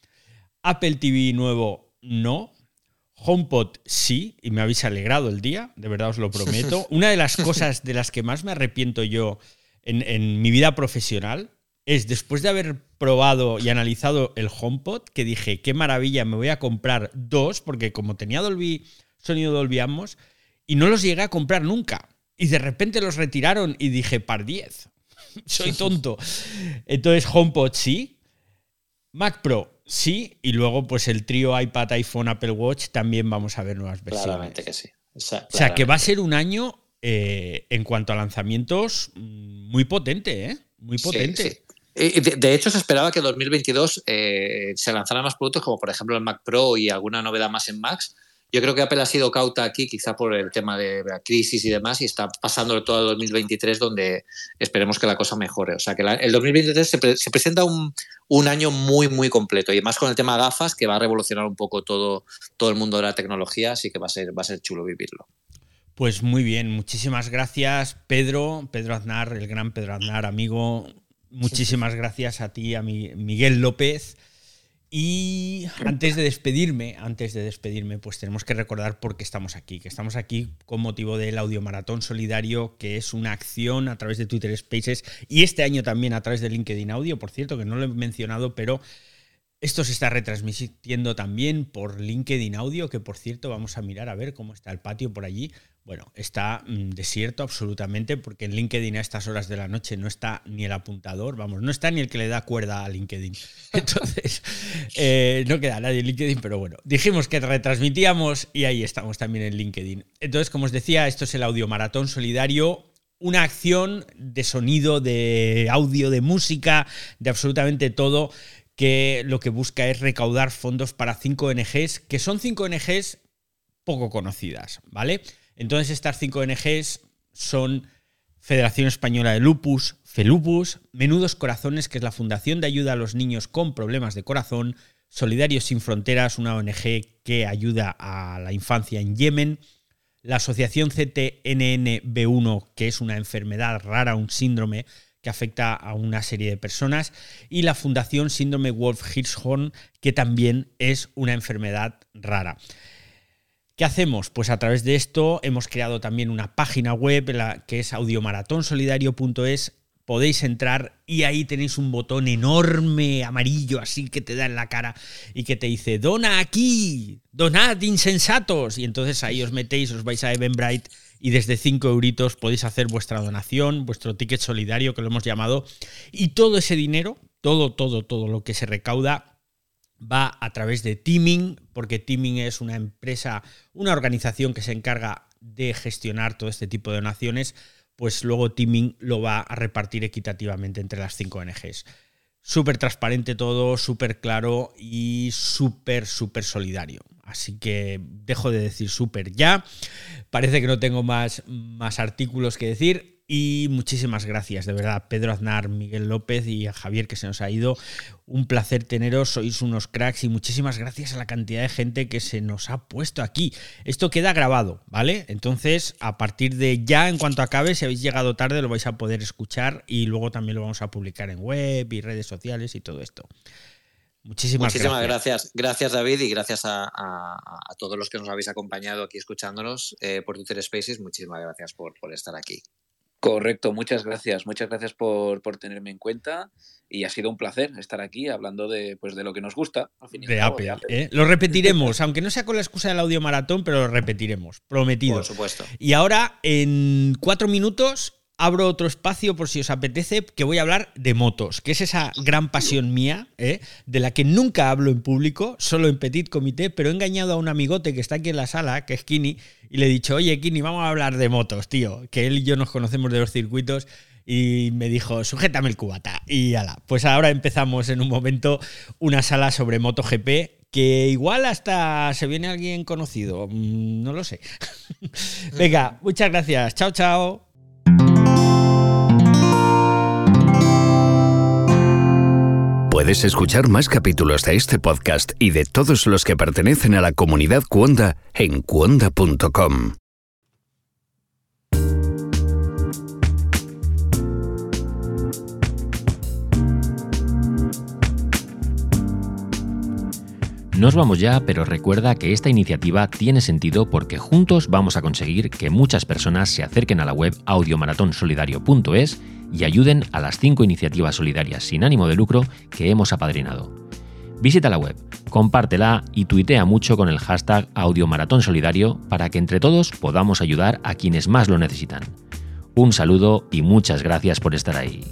Apple TV nuevo, no. HomePod sí, y me habéis alegrado el día, de verdad os lo prometo. Una de las cosas de las que más me arrepiento yo en, en mi vida profesional es después de haber probado y analizado el HomePod, que dije, qué maravilla, me voy a comprar dos, porque como tenía Dolby, sonido Dolby Atmos, y no los llegué a comprar nunca. Y de repente los retiraron y dije, par 10. Soy tonto. Entonces, HomePod sí. Mac Pro sí. Y luego, pues el trío iPad, iPhone, Apple Watch también vamos a ver nuevas versiones. Claramente que sí. O sea, O sea, que va a ser un año, eh, en cuanto a lanzamientos, mm, muy potente, ¿eh? Muy potente. sí. Y De, de hecho, se esperaba que en 2022 eh, se lanzaran más productos, como por ejemplo el Mac Pro y alguna novedad más en Macs. Yo creo que Apple ha sido cauta aquí, quizá por el tema de la crisis y demás, y está pasando todo el 2023 donde esperemos que la cosa mejore. O sea, que la- el 2023 se, pre- se presenta un, un año muy, muy completo, y más con el tema gafas, que va a revolucionar un poco todo, todo el mundo de la tecnología, así que va a ser, va a ser chulo vivirlo. Pues muy bien, muchísimas gracias, Pedro, Pedro Aznar, el gran Pedro Aznar, amigo. Muchísimas gracias a ti, a mi, Miguel López. Y antes de despedirme, antes de despedirme, pues tenemos que recordar por qué estamos aquí, que estamos aquí con motivo del Audiomaratón Solidario, que es una acción a través de Twitter Spaces y este año también a través de LinkedIn Audio, por cierto, que no lo he mencionado, pero esto se está retransmitiendo también por LinkedIn Audio, que por cierto vamos a mirar a ver cómo está el patio por allí. Bueno, está mm, desierto absolutamente porque en LinkedIn a estas horas de la noche no está ni el apuntador, vamos, no está ni el que le da cuerda a LinkedIn. Entonces, eh, no queda nadie en LinkedIn, pero bueno, dijimos que retransmitíamos y ahí estamos también en LinkedIn. Entonces, como os decía, esto es el Audio Maratón Solidario una acción de sonido, de audio, de música, de absolutamente todo, que lo que busca es recaudar fondos para cinco ONGs, que son cinco ONGs poco conocidas, ¿vale? Entonces estas cinco ONGs son Federación Española de Lupus, FELUPUS, Menudos Corazones, que es la Fundación de Ayuda a los Niños con Problemas de Corazón, Solidarios Sin Fronteras, una ONG que ayuda a la infancia en Yemen, la Asociación CTNNB1, que es una enfermedad rara, un síndrome que afecta a una serie de personas, y la Fundación Síndrome Wolf-Hirschhorn, que también es una enfermedad rara. ¿Qué hacemos? Pues a través de esto hemos creado también una página web la que es audiomaratonsolidario.es. Podéis entrar y ahí tenéis un botón enorme amarillo así que te da en la cara y que te dice dona aquí, donad insensatos. Y entonces ahí os metéis, os vais a Eventbrite y desde 5 euritos podéis hacer vuestra donación, vuestro ticket solidario que lo hemos llamado. Y todo ese dinero, todo, todo, todo lo que se recauda va a través de Teaming, porque Teaming es una empresa, una organización que se encarga de gestionar todo este tipo de donaciones, pues luego Teaming lo va a repartir equitativamente entre las cinco ONGs. Súper transparente todo, súper claro y súper, súper solidario. Así que dejo de decir súper ya. Parece que no tengo más, más artículos que decir. Y muchísimas gracias, de verdad, Pedro Aznar, Miguel López y a Javier que se nos ha ido. Un placer teneros, sois unos cracks y muchísimas gracias a la cantidad de gente que se nos ha puesto aquí. Esto queda grabado, ¿vale? Entonces, a partir de ya, en cuanto acabe, si habéis llegado tarde, lo vais a poder escuchar y luego también lo vamos a publicar en web y redes sociales y todo esto. Muchísimas, Muchísimas gracias. gracias. gracias. David, y gracias a, a- a todos los que nos habéis acompañado aquí escuchándonos eh, por Twitter Spaces. Muchísimas gracias por, por estar aquí. Correcto, muchas gracias. Muchas gracias por, por tenerme en cuenta y ha sido un placer estar aquí hablando de, pues, de lo que nos gusta. al fin y al De cabo, Apple. ¿eh? Lo repetiremos, aunque no sea con la excusa del audio maratón, pero lo repetiremos, prometido. Por supuesto. Y ahora, en cuatro minutos, abro otro espacio por si os apetece, que voy a hablar de motos, que es esa gran pasión mía, ¿eh? de la que nunca hablo en público, solo en petit comité, pero he engañado a un amigote que está aquí en la sala, que es Kini, y le he dicho, oye, Kini, vamos a hablar de motos, tío, que él y yo nos conocemos de los circuitos. y me dijo, sujétame el cubata. Y ala, pues ahora empezamos en un momento una sala sobre MotoGP que igual hasta se viene alguien conocido, mm, no lo sé. Venga, muchas gracias, chao, chao. Puedes escuchar más capítulos de este podcast y de todos los que pertenecen a la comunidad Cuonda en cuonda.com. Nos vamos ya, pero recuerda que esta iniciativa tiene sentido porque juntos vamos a conseguir que muchas personas se acerquen a la web audiomaratónsolidario.es y ayuden a las cinco iniciativas solidarias sin ánimo de lucro que hemos apadrinado. Visita la web, compártela y tuitea mucho con el hashtag Solidario para que entre todos podamos ayudar a quienes más lo necesitan. Un saludo y muchas gracias por estar ahí.